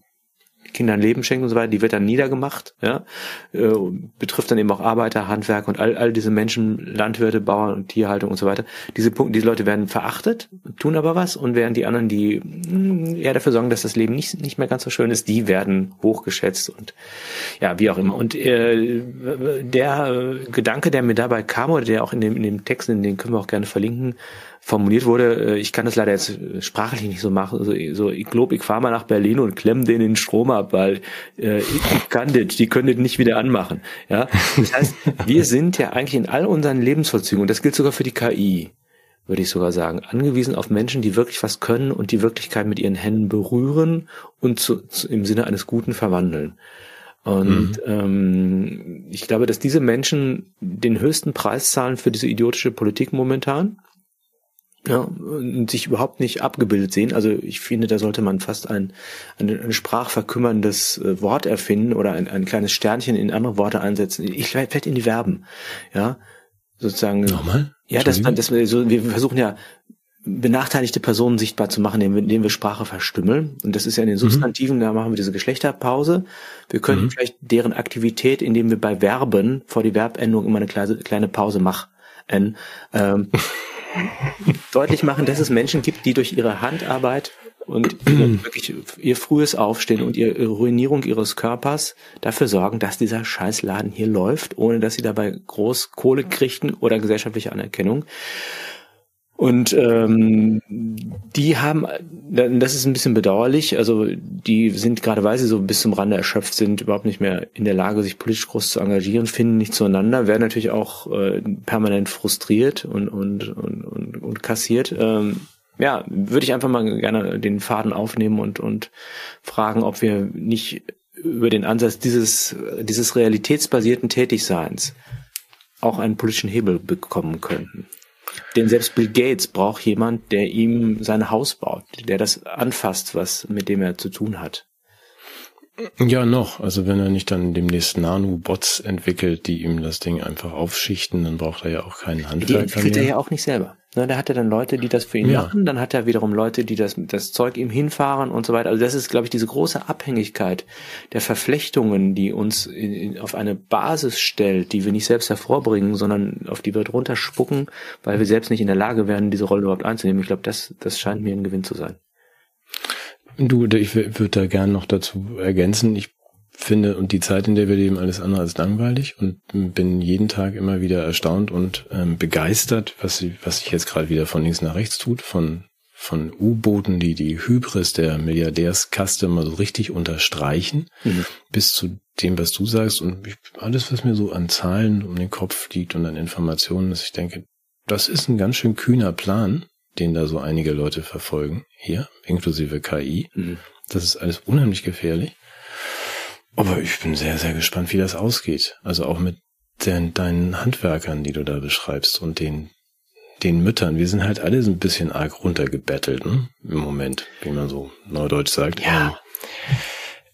Kindern Leben schenken und so weiter, die wird dann niedergemacht, ja, äh, betrifft dann eben auch Arbeiter, Handwerk und all, all diese Menschen, Landwirte, Bauern und Tierhaltung und so weiter. Diese Punkte, diese Leute werden verachtet, tun aber was und während die anderen, die mh, hm, eher dafür sorgen, dass das Leben nicht, nicht mehr ganz so schön ist, die werden hochgeschätzt und ja, wie auch immer. Und äh, der Gedanke, der mir dabei kam oder der auch in dem, in dem Text, in den können wir auch gerne verlinken, formuliert wurde, äh, ich kann das leider jetzt sprachlich nicht so machen, so, so ich glaube, ich fahre mal nach Berlin und klemm den in den Strom ab, weil äh, ich, ich kann das, die können das nicht wieder anmachen. Ja, Das heißt, wir <laughs> sind ja eigentlich in all unseren Lebensvollzügen, und das gilt sogar für die KI, würde ich sogar sagen, angewiesen auf Menschen, die wirklich was können und die Wirklichkeit mit ihren Händen berühren und zu, zu, im Sinne eines Guten verwandeln. Und mhm. ähm, ich glaube, dass diese Menschen den höchsten Preis zahlen für diese idiotische Politik momentan ja, und sich überhaupt nicht abgebildet sehen. Also ich finde, da sollte man fast ein, ein, ein sprachverkümmerndes äh, Wort erfinden oder ein, ein kleines Sternchen in andere Worte einsetzen. Ich vielleicht in die Verben, ja, sozusagen. Nochmal? Ja, dass man, dass wir so, wir versuchen ja benachteiligte Personen sichtbar zu machen, indem wir, Sprache verstümmeln. Und das ist ja in den mhm. Substantiven, mhm. da machen wir diese Geschlechterpause. Wir können mhm. vielleicht deren Aktivität, indem wir bei Verben vor die Verbendung immer eine kleine, kleine Pause machen. Ähm, <laughs> deutlich machen, dass es Menschen gibt, die durch ihre Handarbeit und <clears throat> wirklich ihr frühes Aufstehen und ihre Ruinierung ihres Körpers dafür sorgen, dass dieser Scheißladen hier läuft, ohne dass sie dabei groß Kohle kriegten oder gesellschaftliche Anerkennung. Und ähm, die haben, das ist ein bisschen bedauerlich, also die sind gerade, weil sie so bis zum Rande erschöpft sind, überhaupt nicht mehr in der Lage, sich politisch groß zu engagieren, finden nicht zueinander, werden natürlich auch äh, permanent frustriert und, und, und, und, und kassiert. Ähm, ja, würde ich einfach mal gerne den Faden aufnehmen und, und fragen, ob wir nicht über den Ansatz dieses, dieses realitätsbasierten Tätigseins auch einen politischen Hebel bekommen könnten. Denn selbst Bill Gates braucht jemand, der ihm sein Haus baut, der das anfasst, was mit dem er zu tun hat. Ja, noch. Also wenn er nicht dann demnächst Nano-Bots entwickelt, die ihm das Ding einfach aufschichten, dann braucht er ja auch keinen Handwerker Die entwickelt er ja auch nicht selber. Ne, da hat er dann Leute, die das für ihn ja. machen, dann hat er wiederum Leute, die das, das Zeug ihm hinfahren und so weiter. Also das ist, glaube ich, diese große Abhängigkeit der Verflechtungen, die uns in, in, auf eine Basis stellt, die wir nicht selbst hervorbringen, sondern auf die wir drunter spucken, weil wir selbst nicht in der Lage werden, diese Rolle überhaupt einzunehmen. Ich glaube, das, das scheint mir ein Gewinn zu sein. Du, ich würde da gern noch dazu ergänzen. Ich finde und die Zeit, in der wir leben, alles andere als langweilig und bin jeden Tag immer wieder erstaunt und ähm, begeistert, was, was sich jetzt gerade wieder von links nach rechts tut, von von U-Booten, die die Hybris der Milliardärskaste mal so richtig unterstreichen, mhm. bis zu dem, was du sagst und ich, alles, was mir so an Zahlen um den Kopf liegt und an Informationen, dass ich denke, das ist ein ganz schön kühner Plan, den da so einige Leute verfolgen, hier, inklusive KI. Mhm. Das ist alles unheimlich gefährlich. Aber ich bin sehr, sehr gespannt, wie das ausgeht. Also auch mit den, deinen Handwerkern, die du da beschreibst und den, den Müttern. Wir sind halt alle so ein bisschen arg runtergebettelt, ne? Im Moment, wie man so neudeutsch sagt. Ja. Ähm,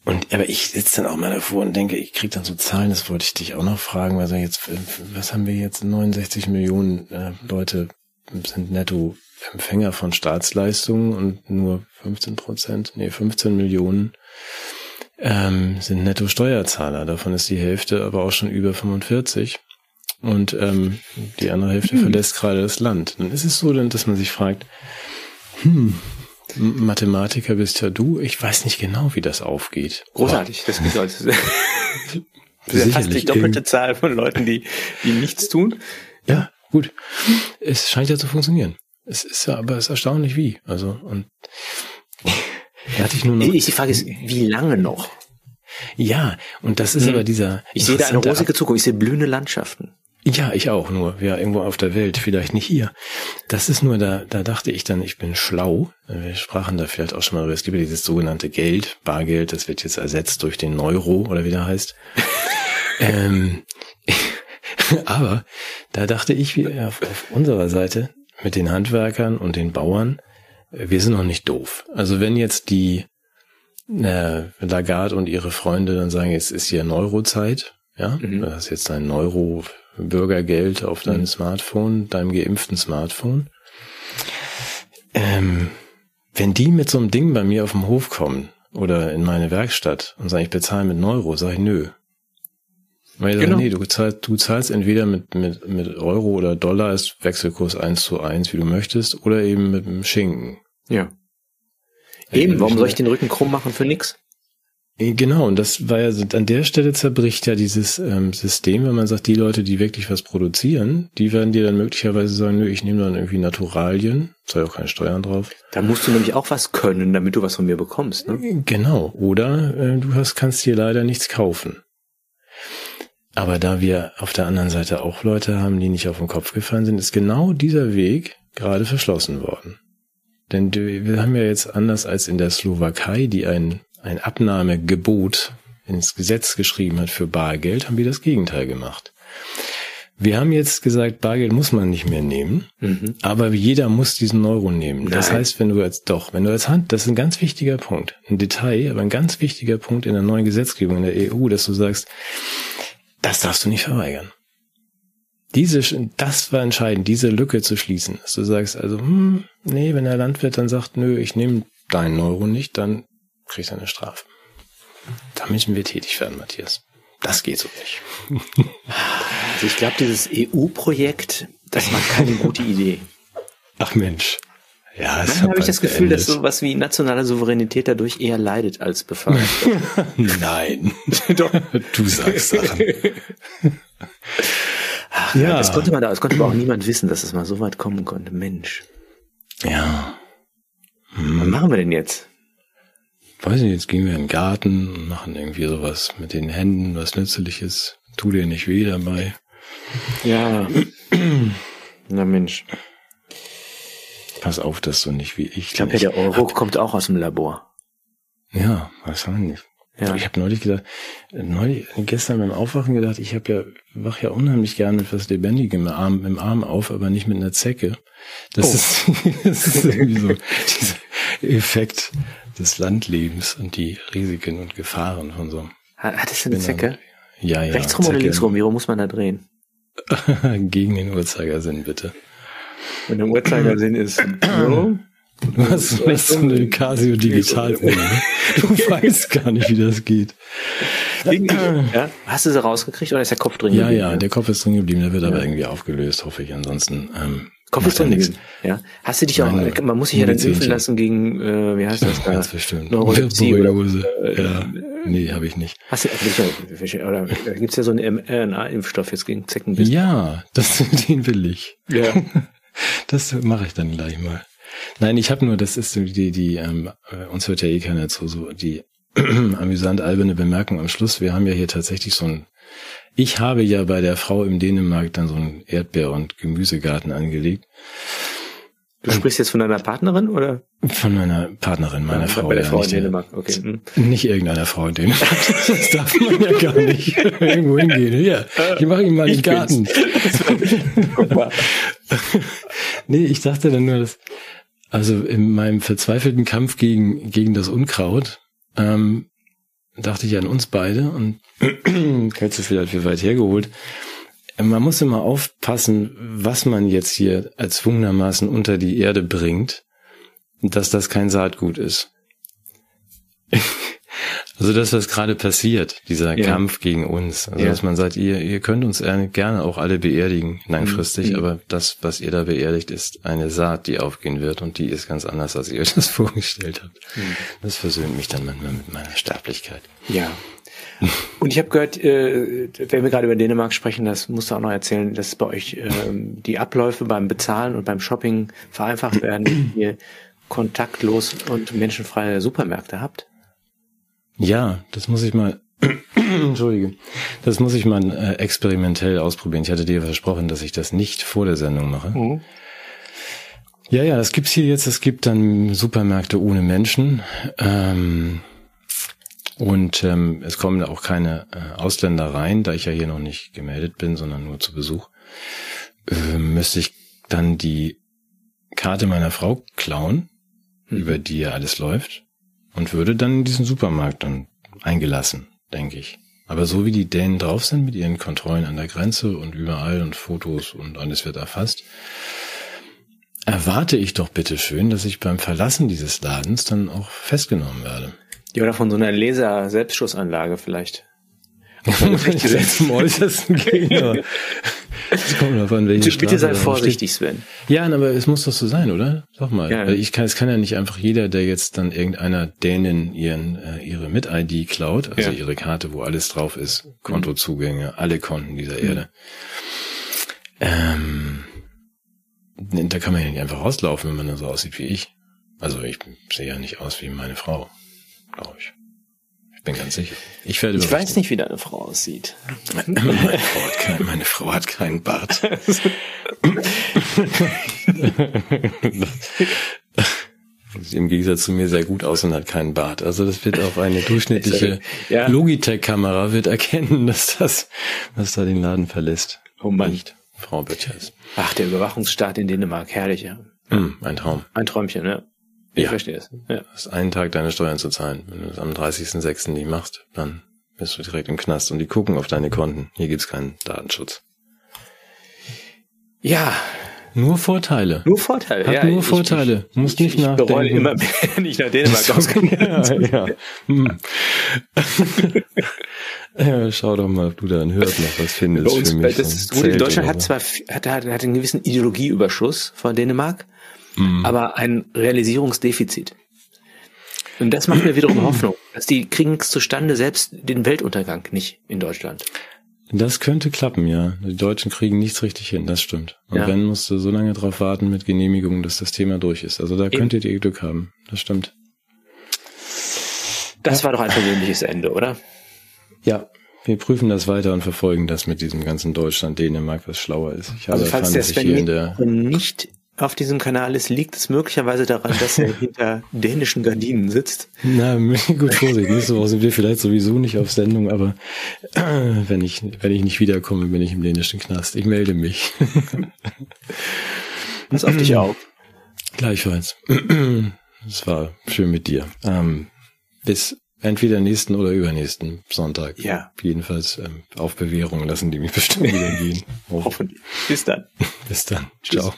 und aber ich sitze dann auch mal davor und denke, ich krieg dann so Zahlen, das wollte ich dich auch noch fragen, also jetzt, was haben wir jetzt? 69 Millionen äh, Leute sind netto Empfänger von Staatsleistungen und nur 15 Prozent, nee, 15 Millionen ähm, sind Netto-Steuerzahler. Davon ist die Hälfte aber auch schon über 45. Und ähm, die andere Hälfte mhm. verlässt gerade das Land. Dann ist es so, dass man sich fragt, hm, Mathematiker bist ja du, ich weiß nicht genau, wie das aufgeht. Großartig, das ist also <laughs> fast die doppelte Zahl von Leuten, die, die nichts tun. Ja, gut. Es scheint ja zu funktionieren. Es ist ja, aber es ist erstaunlich wie. Also, und hatte ich nur noch. Die Frage ist, wie lange noch? Ja, und das ist hm. aber dieser. Ich sehe da eine rosige Zukunft, ich sehe blühende Landschaften. Ja, ich auch, nur ja, irgendwo auf der Welt, vielleicht nicht hier. Das ist nur, da, da dachte ich dann, ich bin schlau. Wir sprachen da vielleicht auch schon mal über, es gibt ja dieses sogenannte Geld, Bargeld, das wird jetzt ersetzt durch den Euro oder wie der heißt. <laughs> ähm, <laughs> aber da dachte ich, wie auf, auf unserer Seite mit den Handwerkern und den Bauern, wir sind noch nicht doof. Also wenn jetzt die äh, Lagarde und ihre Freunde dann sagen, jetzt ist hier Neurozeit, ja, mhm. du hast jetzt dein Neuro-Bürgergeld auf deinem mhm. Smartphone, deinem geimpften Smartphone. Ähm, wenn die mit so einem Ding bei mir auf dem Hof kommen oder in meine Werkstatt und sagen, ich bezahle mit Neuro, sage ich nö. Weil genau. nee, du zahlst, du zahlst entweder mit, mit, mit Euro oder Dollar ist Wechselkurs eins zu eins, wie du möchtest, oder eben mit dem Schinken. Ja. Eben, warum soll ich den Rücken krumm machen für nix? Genau, und das war ja, an der Stelle zerbricht ja dieses ähm, System, wenn man sagt, die Leute, die wirklich was produzieren, die werden dir dann möglicherweise sagen, nö, ich nehme dann irgendwie Naturalien, soll ja auch keine Steuern drauf. Da musst du nämlich auch was können, damit du was von mir bekommst, ne? Äh, genau, oder äh, du hast, kannst dir leider nichts kaufen. Aber da wir auf der anderen Seite auch Leute haben, die nicht auf den Kopf gefallen sind, ist genau dieser Weg gerade verschlossen worden. Denn wir haben ja jetzt anders als in der Slowakei, die ein, ein Abnahmegebot ins Gesetz geschrieben hat für Bargeld, haben wir das Gegenteil gemacht. Wir haben jetzt gesagt, Bargeld muss man nicht mehr nehmen, mhm. aber jeder muss diesen Euro nehmen. Nein. Das heißt, wenn du als, doch, wenn du als Hand, das ist ein ganz wichtiger Punkt, ein Detail, aber ein ganz wichtiger Punkt in der neuen Gesetzgebung in der EU, dass du sagst, das darfst du nicht verweigern. Diese, das war entscheidend, diese Lücke zu schließen. Dass du sagst also, hm, nee, wenn der Landwirt dann sagt, nö, ich nehme deinen Euro nicht, dann kriegst du eine Strafe. Da müssen wir tätig werden, Matthias. Das geht so nicht. <laughs> Also ich glaube, dieses EU-Projekt, das war keine gute Idee. Ach Mensch. Ja, es Manchmal habe ich das Gefühl, dass sowas wie nationale Souveränität dadurch eher leidet als befördert. <laughs> Nein. <laughs> Doch. Du sagst Sachen. Ja. Das konnte man da, das konnte aber auch niemand wissen, dass es mal so weit kommen konnte. Mensch. Ja. Hm. Was machen wir denn jetzt? Weiß nicht, jetzt gehen wir in den Garten und machen irgendwie sowas mit den Händen, was nützliches. Tu dir nicht weh dabei. Ja. Na Mensch. Pass auf, dass du nicht wie ich. Ich glaube ja, der Euro hab. kommt auch aus dem Labor. Ja, wahrscheinlich. Ja. Ich habe neulich gedacht, neulich, gestern beim Aufwachen gedacht, ich habe ja, wach ja unheimlich gerne mit was Lebendigem im Arm, im Arm auf, aber nicht mit einer Zecke. Das, oh. ist, <laughs> das ist irgendwie so dieser Effekt des Landlebens und die Risiken und Gefahren von so. Hattest du eine Zecke? Ja, ja. Rechtsrum oder linksrum? Wie rum muss man da drehen? <laughs> Gegen den Uhrzeigersinn, bitte. Wenn der Uhrzeigersinn ist <clears throat> so, Du hast, so eine Casio Digital. Du <laughs> weißt gar nicht, wie das geht. Ja? Hast du sie rausgekriegt oder ist der Kopf drin ja, geblieben? Ja, ja, der Kopf ist drin geblieben. Der wird ja. aber irgendwie aufgelöst, hoffe ich. Ansonsten ähm, Kopf ist drin geblieben. Ja. Hast du dich auch, Nein, man muss sich ja dann impfen lassen gegen, äh, wie heißt das? Da? Ganz bestimmt. Neurolepsie oder, äh, ja. Nee, habe ich nicht. Hast du, oder gibt's ja so einen mRNA-Impfstoff jetzt gegen Zeckenbiss? Ja, das, <laughs> den will ich. Ja. <laughs> Das mache ich dann gleich mal. Nein, ich habe nur, das ist die, die, ähm, äh, uns hört ja eh keiner zu, so die <clears throat> amüsant alberne Bemerkung am Schluss. Wir haben ja hier tatsächlich so ein, ich habe ja bei der Frau im Dänemark dann so einen Erdbeer- und Gemüsegarten angelegt. Du sprichst jetzt von deiner Partnerin oder? Von meiner Partnerin, meiner ja, Frau. Bei der ja, Frau in Dänemark, okay. Hm. Nicht irgendeiner Frau in Dänemark. <laughs> Das darf man ja gar nicht <laughs> irgendwo hingehen. Hier, ich mache ihm mal den Garten. <laughs> Guck mal. nee, ich dachte dann nur, dass also in meinem verzweifelten Kampf gegen, gegen das Unkraut ähm, dachte ich an uns beide und <clears throat> vielleicht viel weit hergeholt. Man muss immer aufpassen, was man jetzt hier erzwungenermaßen unter die Erde bringt, dass das kein Saatgut ist. Also das, was gerade passiert, dieser ja. Kampf gegen uns. Also ja. dass man sagt, ihr, ihr könnt uns gerne auch alle beerdigen, langfristig, mhm. aber das, was ihr da beerdigt, ist eine Saat, die aufgehen wird und die ist ganz anders, als ihr euch das <laughs> vorgestellt habt. Mhm. Das versöhnt mich dann manchmal mit meiner Sterblichkeit. Ja. Und ich habe gehört, äh, wenn wir gerade über Dänemark sprechen, das musst du auch noch erzählen, dass bei euch äh, die Abläufe beim Bezahlen und beim Shopping vereinfacht werden, ihr kontaktlos und menschenfreie Supermärkte habt. Ja, das muss ich mal, <clears throat> entschuldige, das muss ich mal äh, experimentell ausprobieren. Ich hatte dir versprochen, dass ich das nicht vor der Sendung mache. Mhm. Ja, ja, das gibt's hier jetzt. Es gibt dann Supermärkte ohne Menschen. Ähm, und ähm, es kommen auch keine äh, Ausländer rein, da ich ja hier noch nicht gemeldet bin, sondern nur zu Besuch. Äh, müsste ich dann die Karte meiner Frau klauen, mhm. über die ja alles läuft und würde dann in diesen Supermarkt dann eingelassen, denke ich. Aber so wie die Dänen drauf sind mit ihren Kontrollen an der Grenze und überall und Fotos und alles wird erfasst, erwarte ich doch bitte schön, dass ich beim Verlassen dieses Ladens dann auch festgenommen werde. Ja, oder von so einer Laser-Selbstschussanlage vielleicht. <laughs> Zum äußersten Gegner. <laughs> Das kommt davon, welche Bitte, sei vorsichtig, Sven. Ja, aber es muss doch so sein, oder? Sag mal. Ja. Ich kann, es kann ja nicht einfach jeder, der jetzt dann irgendeiner Dänen ihren, äh, ihre Mit-ID klaut, also ja. ihre Karte, wo alles drauf ist, Kontozugänge, alle Konten dieser Erde. Ähm, da kann man ja nicht einfach rauslaufen, wenn man da so aussieht wie ich. Also ich sehe ja nicht aus wie meine Frau, glaube ich bin ganz sicher. Ich, werde ich weiß nicht, wie deine Frau aussieht. Meine Frau hat, kein, meine Frau hat keinen Bart. Im Gegensatz zu mir sehr gut aus und hat keinen Bart. Also das wird auch eine durchschnittliche <laughs> ja. Logitech-Kamera wird erkennen, dass das, was da den Laden verlässt. Oh Mann. Nicht Frau Böttchers. Ach, der Überwachungsstaat in Dänemark, herrlich, ja. Mm, ein Traum. Ein Träumchen, ja. Ich ja. verstehe es. Ja. Du hast einen Tag deine Steuern zu zahlen. Wenn du es am 30.06. nicht machst, dann bist du direkt im Knast und die gucken auf deine Konten. Hier gibt's keinen Datenschutz. Ja. Nur Vorteile. Nur Vorteile, Hat ja. Nur Vorteile. Ich, Musst nicht ich nachdenken. bereue immer mehr, <laughs> nicht nach Dänemark ausgegangen <laughs> ja, <laughs> ja. Hm. ja, schau doch mal, ob du da in Hürth noch was findest. Bei uns, für mich das ist gut. Deutschland hat zwar, hat, hat, hat einen gewissen Ideologieüberschuss von Dänemark, mhm. aber ein Realisierungsdefizit. Und das macht mir wiederum <clears throat> Hoffnung, dass die kriegen es zustande, selbst den Weltuntergang nicht in Deutschland. Das könnte klappen, ja. Die Deutschen kriegen nichts richtig hin, das stimmt. Und ja. wenn musst du so lange drauf warten mit Genehmigungen, dass das Thema durch ist. Also da Eben. könnt ihr Glück haben. Das stimmt. Das ja. war doch ein persönliches Ende, oder? Ja, wir prüfen das weiter und verfolgen das mit diesem ganzen Deutschland, Dänemark, was schlauer ist. Ich habe also falls erfahren, der Sven der nicht auf diesem Kanal ist, liegt es möglicherweise daran, dass er <laughs> hinter dänischen Gardinen sitzt. Na, <laughs> gut, Vorsicht. Nächste Woche sind wir vielleicht sowieso nicht auf Sendung, aber äh, wenn ich, wenn ich nicht wiederkomme, bin ich im dänischen Knast. Ich melde mich. <laughs> Pass auf dich <clears throat> auf. Gleichfalls. <clears throat> Es war schön mit dir. Ähm, bis entweder nächsten oder übernächsten Sonntag. Ja. Jedenfalls ähm, auf Bewährung lassen die mich bestimmt wieder gehen. Hoffentlich. Bis dann. Bis dann. Ciao.